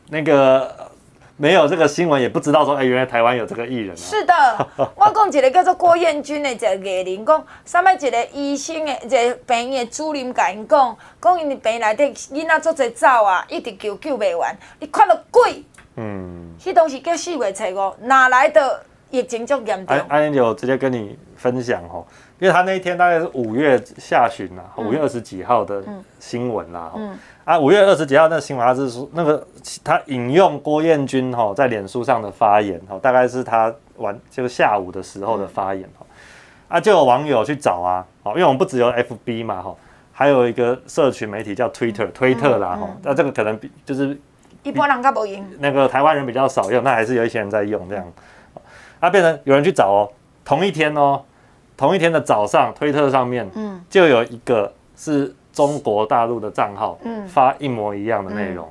那个没有这个新闻，也不知道说，哎，原来台湾有这个艺人啊。是的，我讲一个叫做郭彦均的一个艺人，讲什么一个医生的一个病院的主任甲因讲，讲因的病内底囡仔做侪走啊，一直救救袂完，你看到鬼。嗯，迄东西叫四月初五，哪来的疫情这么严重？安安就直接跟你分享哦，因为他那一天大概是五月下旬啦，五月二十几号的新闻啦。嗯，啊，五月二十几号那个新闻，他是说那个他引用郭彦军哈在脸书上的发言哈，大概是他晚就下午的时候的发言哈。啊，就有网友去找啊，哦，因为我们不只有 FB 嘛哈，还有一个社群媒体叫 Twitter 推特啦哈，那这个可能比就是。一般人较不用，那个台湾人比较少用，那还是有一些人在用这样。啊，变成有人去找哦，同一天哦，同一天的早上，推特上面，嗯，就有一个是中国大陆的账号，嗯，发一模一样的内容。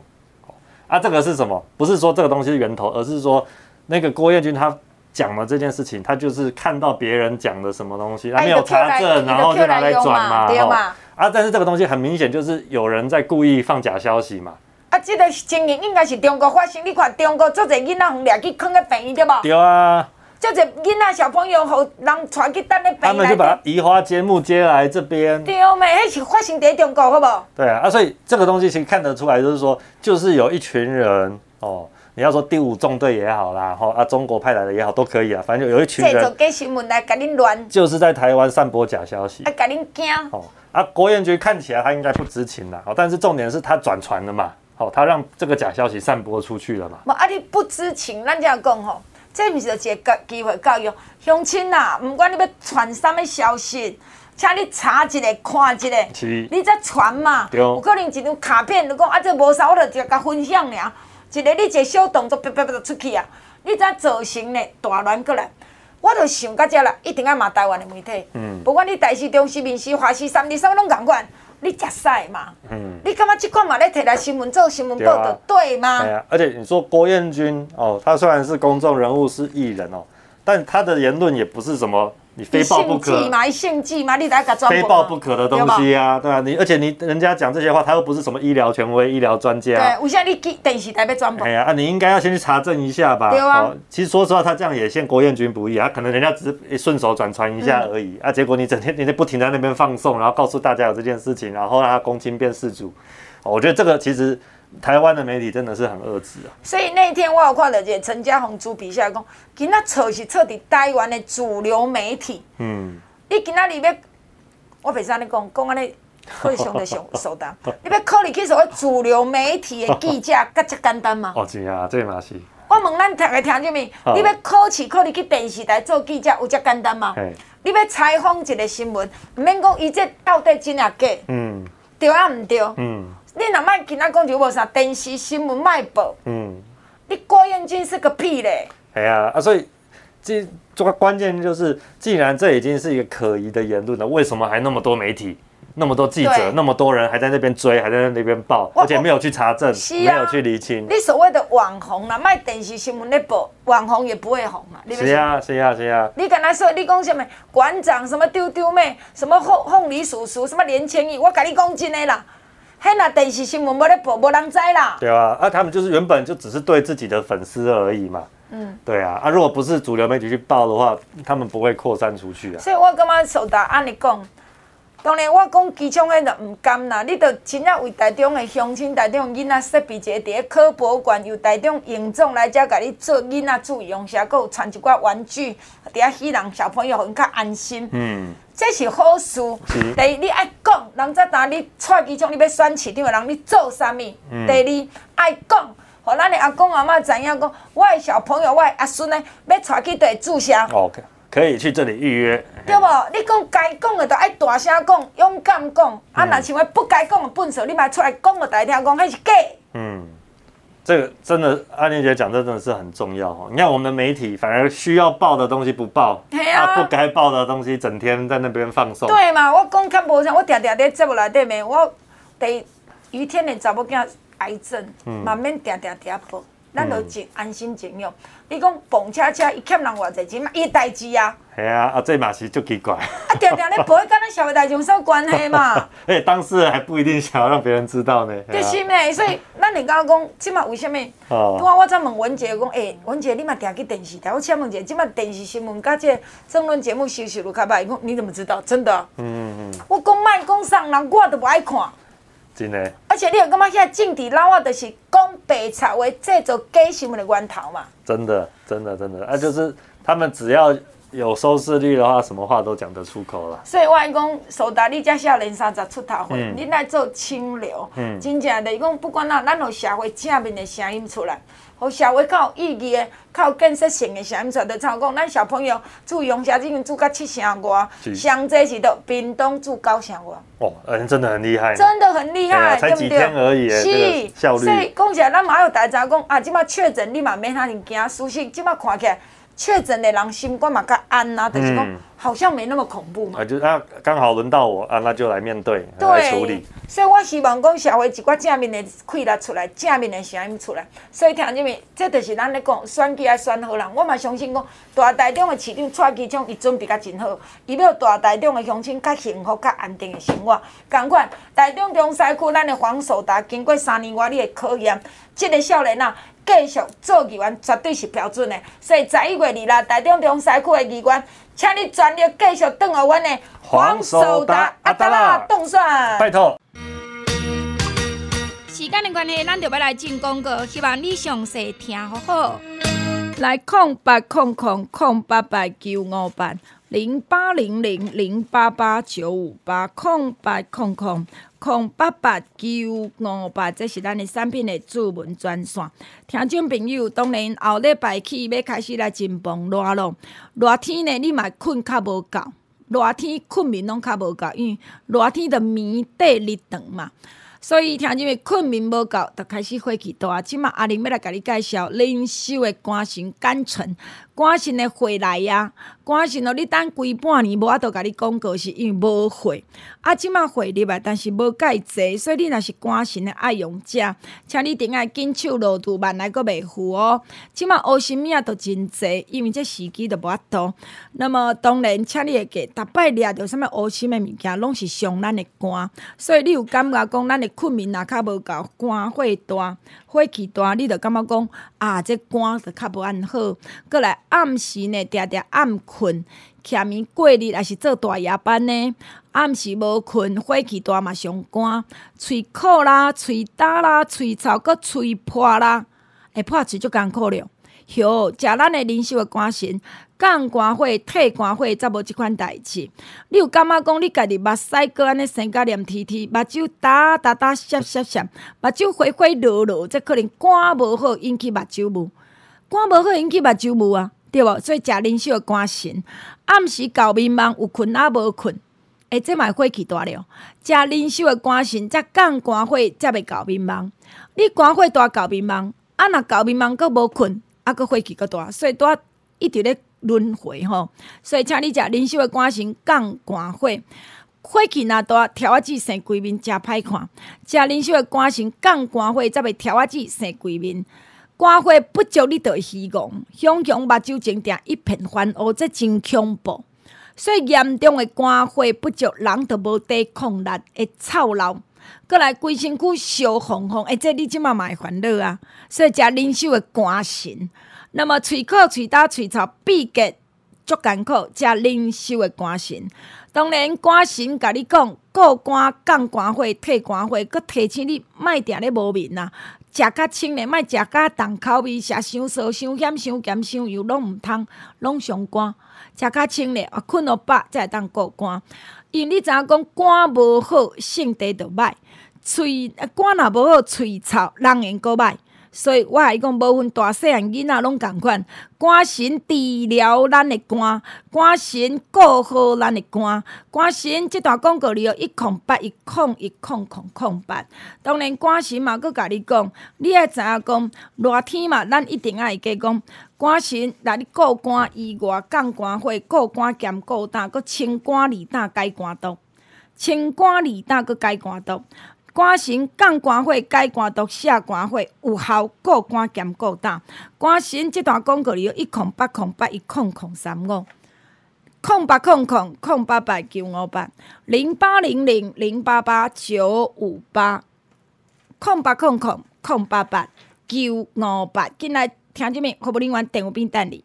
啊，这个是什么？不是说这个东西是源头，而是说那个郭彦军他讲了这件事情，他就是看到别人讲的什么东西，他没有查证，然后就拿来转嘛，对嘛？啊，但是这个东西很明显就是有人在故意放假消息嘛。啊，这个情形应该是中国发生。你看，中国做侪囡仔红掠去囥个病院，对不？对啊。做侪囡仔小朋友，互人带去等咧病院。他们就把他移花接木接来这边。对没？迄是发生在中国，好不好？对啊，啊，所以这个东西其实看得出来，就是说，就是有一群人哦，你要说第五纵队也好啦，吼啊，中国派来的也好，都可以啊，反正就有一群人。制作假新闻来甲恁乱。就是在台湾散播假消息。啊，甲恁惊。哦，啊，国研局看起来他应该不知情啦，哦，但是重点是他转传了嘛。好，他让这个假消息散播出去了嘛？啊，你不知情，咱这样讲吼，这毋是一个机会教育乡亲呐。毋管你要传啥物消息，请你查一下、看一下，是你再传嘛。对有可能一张卡片，如果啊，这无啥，我就直接甲分享尔。一个你一个小动作，啪啪啪就出去啊！你再造成呢大乱过来，我就想到这啦，一定爱骂台湾的媒体。嗯。不管你台视、中视、民视、华视、三立，啥物拢共款。你食屎嘛？嗯，你干嘛这款嘛你摕来新闻做新闻报道对吗？对啊，而且你说郭彦军哦，他虽然是公众人物是艺人哦，但他的言论也不是什么。你非报不可嘛？献祭嘛？你来个非报不可的东西啊，对吧？你而且你人家讲这些话，他又不是什么医疗权威、医疗专家。对，我现在你电视台被转播？哎呀，啊，你应该要先去查证一下吧。对啊。其实说实话，他这样也陷郭彦军不义啊。可能人家只是顺手转传一下而已啊，结果你整天你就不停在那边放送，然后告诉大家有这件事情，然后让他公亲变事主。我觉得这个其实。台湾的媒体真的是很恶质啊！所以那天我有看到一个陈嘉宏主笔下讲，今仔错是彻底台湾的主流媒体。嗯。你今仔日要，我袂使安尼讲，讲安尼会上得上受当。你要考虑去所谓主流媒体的记者，较只简单吗？哦，是啊，这嘛是。我问咱逐个听啥物？你要考试考虑去电视台做记者，有遮简单吗？你要采访一个新闻，毋免讲伊这到底真啊假？嗯。对啊，毋对？嗯。你若卖今仔讲就无啥电视新闻卖报，嗯，你郭彦军是个屁嘞！哎呀啊，所以这这个关键就是，既然这已经是一个可疑的言论了，为什么还那么多媒体、那么多记者、那么多人还在那边追，还在那边报，而且没有去查证，啊、没有去厘清？你所谓的网红啦，卖电视新闻的报，网红也不会红嘛？是啊，是啊，是啊。你刚才说，你讲什么馆长、什么丢丢妹、什么凤凤梨叔叔、什么连千亿，我跟你讲真的啦。嘿，那电视新闻没得播，没人知啦。对啊，啊，他们就是原本就只是对自己的粉丝而已嘛。嗯，对啊，啊，如果不是主流媒体去报的话，他们不会扩散出去啊。所以我感觉受到按你讲，当然我讲机枪的就毋甘啦，你着真正为台中的乡亲、台中囡仔设备一个伫咧科博馆，由台中营总来遮甲你做囡仔注意用啥，搁有传一寡玩具，伫遐希望小朋友很较安心。嗯。这是好事。第一，你爱讲，人才知你蔡其昌，你要选市长的人，你做啥物？嗯、第二，爱讲，互咱的阿公阿妈知影讲，我的小朋友，我的阿孙呢，要带去对注射。OK，可以去这里预约。对不？你讲该讲的，就爱大声讲，勇敢讲。嗯、啊，若像话不该讲的笨手，你莫出来讲，互大家听讲，还是假。嗯。这个真的，安妮姐讲这真的是很重要哦。你看我们的媒体反而需要报的东西不报，啊，啊，不该报的东西整天在那边放送。对嘛？我讲看无像我常常在节目内底面，我第于天的查某囝癌症，嘛免常常常报。咱就真安心尽用。你讲碰车车，伊欠人偌济钱嘛？伊代志啊。系啊，啊这嘛是足奇怪。啊，定定咧 赔，跟咱社会大众有啥关系嘛？而且当事人还不一定想要让别人知道呢。对是呢，所以咱你刚刚讲，即嘛为什么？哦。我我才问文杰讲，诶、欸，文杰，你嘛定去电视台？我请问一下，即嘛电视新闻甲这争论节目收视率较歹，伊讲你怎么知道？真的。嗯嗯。我讲卖讲送人，我都不爱看。真的。而且你有感觉现在政治老啊，就是讲白贼为，制造假新闻的源头嘛。真的，真的，真的，啊，就是他们只要有收视率的话，什么话都讲得出口了。所以我讲，苏达你这少年三十出头岁，嗯、你来做清流，嗯，真正的，伊讲不管哪，咱有社会正面的声音出来。和社会较有意义的、较有建设性的声音出来，就像讲咱小朋友煮龙虾，已经住到七成外，上济是到屏东住九成外。哦，嗯，真的很厉害。真的很厉害，才几天而已，是效率。所以讲起来，咱嘛有大家讲啊，即马确诊你嘛免遐尔惊，事实即马看起来。确诊的人心肝嘛较安啊，就是讲好像没那么恐怖嘛。啊，就啊，刚好轮到我啊，那就来面对，对来处理。所以我希望讲社会一寡正面的气力出来，正面的声音出来。所以听入面，这就是咱咧讲选举爱选好人。我嘛相信讲大台中的市长蔡其昌，伊准备甲真好，伊要大台中的乡亲较幸福、较安定的生活。同款，台中中西区咱的黄守达经过三年外你的考验，这个少年啊。继续做议员绝对是标准的，所以十一月二日台中中西区的议员，请你全力继续等候阮的黄守达阿达拉动算。拜托。时间的关系，咱就要来进广告，希望你详细听好好。来空八空空空八八九五八零八零零零八八九五八空八空空。空八八九五八，这是咱的产品的主文专线。听众朋友，当然后礼拜起要开始来真风热咯。热天呢，你嘛困较无够，热天困眠拢较无够，因为热天的眠底日长嘛。所以听众们困眠无够，就开始火气大。即马阿玲要来甲你介绍灵修的肝肾甘醇。肝肾的回来呀，肝肾哦，你等规半年无法度甲你讲过，是因为无火。啊，即马火入来，但是无介济，所以你若是肝肾的爱用者，请你顶下紧手落肚，慢来阁袂赴哦。即马乌心命都真济，因为这时机都无法度。那么当然，请你会记，逐摆掠着啥物乌心的物件，拢是伤咱的肝。所以你有感觉讲，咱的困眠若较无够，肝火大。火气大，你着感觉讲啊，这肝着较无安好。阁来暗时呢，定定暗困，徛眠过日，也是做大夜班呢？暗时无困，火气大嘛伤肝，喙苦啦，喙焦啦，喙臭，阁喙破啦，会破喙就艰苦了。哟，食咱的灵修的肝肾，降肝火、退肝火，则无即款代志。你有感觉讲你家己目屎阁安尼生甲黏贴贴，目睭焦焦焦、涩涩涩，目睭花花落落，这可能肝无好引起目睭雾。肝无好引起目睭雾啊，对无？所以食灵修的肝肾，暗时搞迷茫，有困也无困，诶、这嘛火气大了。食灵修的肝肾，则降肝火，则袂搞迷茫。你肝火大搞迷茫，啊，若搞迷茫佫无困。啊，佫火气佫大，所以拄一直咧轮回吼。所以请你食灵修的肝肾降肝火，火气若大，条仔子生规面诚歹看。食灵修的肝肾降肝火，则袂条仔子生规面。肝火不足，你着会虚戆，熊熊目睭前定一片烦乌，这真恐怖。所以严重的肝火不足，人着无抵抗力，会操劳。阁来规身躯烧红红，诶、欸，这你即嘛嘛会烦恼啊！所以食灵秀的肝肾，那么喙苦、喙焦、喙臭、闭结足艰苦，食灵秀的肝肾。当然，肝肾甲你讲，过肝、降肝火、退肝火，阁提醒你莫定咧无眠啊！食较清咧，莫食较重口味，食伤臊、伤咸、伤咸、伤油，拢毋通，拢伤肝。食较清咧，啊，困落饱才会当过肝。因为你知影讲肝无好，性地就歹。喙肝若无好，喙臭，人缘阁歹。所以我还讲，无分大细汉囡仔拢共款。关心治疗咱的肝，关心顾好咱的肝。关心这段广告里有一空八一空一空空空八。当然关心嘛，阁甲你讲，你爱知影讲热天嘛，咱一定爱加讲肝肾来你顾肝以外，降肝火，顾肝兼顾胆，阁清肝利胆解肝毒，清肝利胆阁解肝毒。肝神降肝火、解肝毒、下肝火，有效固肝兼过胆。肝神这段广告里有一空八空八一空空三五，空八空空空八八九五八零八零零零八八九五八，空八空空空八八九五八，进来听这边，可不另外电话并等你。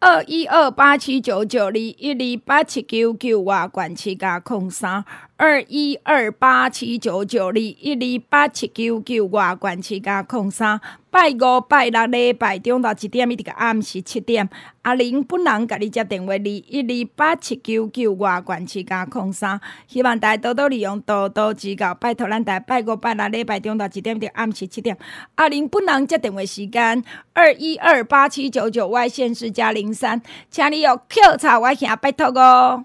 二一二八七九九二一二八七九九外管七加空三。二一二八七九九二一二八七九九外管七加空三，拜五拜六礼拜中到一点一直到暗时七点，阿玲本人甲你接电话二一二八七九九外管七加空三，希望大家多多利用，多多指教，拜托咱大拜五拜六礼拜中到一点一直到暗时七点，阿玲本人接电话时间二一二八七九九外线是加零三，请你用口查外线拜托哦。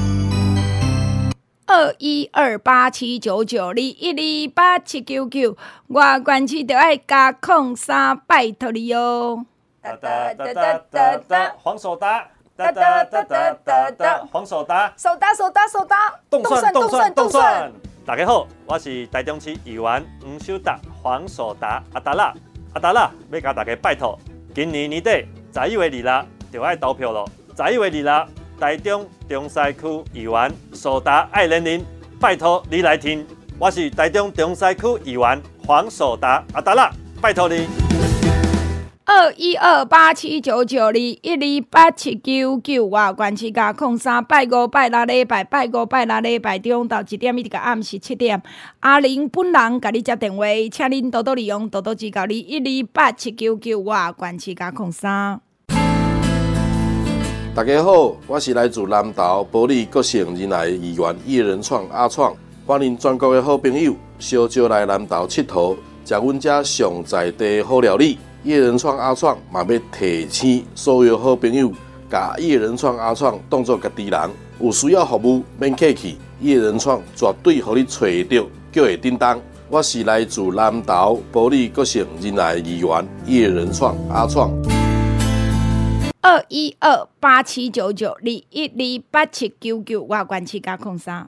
二一二八七九九二一二八七九九，外关市就爱加空三，拜托你哟。哒哒哒哒哒哒，黄守达。哒哒哒哒哒哒，黄守达。守达守达守达，冻算冻算冻算。大家好，我是台中市议员黄守达，黄守达阿达拉阿达拉，要甲大家拜托，今年年底十一月二啦就爱投票咯，十一月二日。台中中西区议员守达爱人民，拜托你来听，我是台中中西区议员黄守达阿达啦，拜托你。二一二八七九九二一二八七九九外关市加空三，拜五拜六礼拜，拜五拜六礼拜中到一点一直到暗时七点，阿玲本人甲你接电话，请您多多利用，多多指教你一二八七九九外关市加空三。大家好，我是来自南投埔里国姓仁爱议员叶仁创阿创，欢迎全国的好朋友小招来南投佚佗，食阮遮上在地好料理。叶仁创阿创嘛要提醒所有好朋友，甲叶仁创阿创当作家己人，有需要服务免客气，叶仁创绝对互你找到，叫会叮当。我是来自南投埔里国姓仁爱议员叶仁创阿创。二一二八七九九二一二八七九九外观七加空三。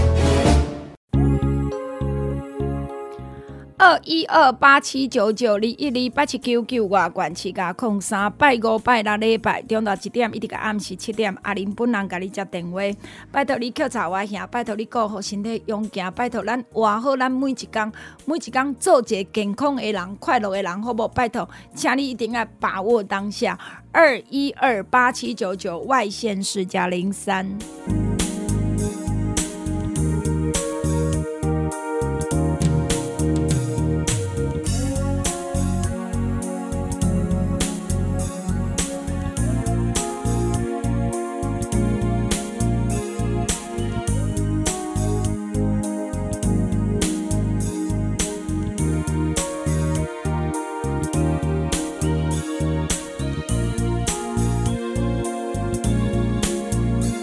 二一二八七九九二一二八七九九外管七加空三拜五拜六礼拜中昼一点一直到暗时七点，阿玲本人甲你接电话，拜托你抾茶我兄，拜托你顾好身体勇健，拜托咱活好咱每一工，每一工做一个健康的人、快乐的人，好无？拜托，请你一定要把握当下。二一二八七九九外县市加零三。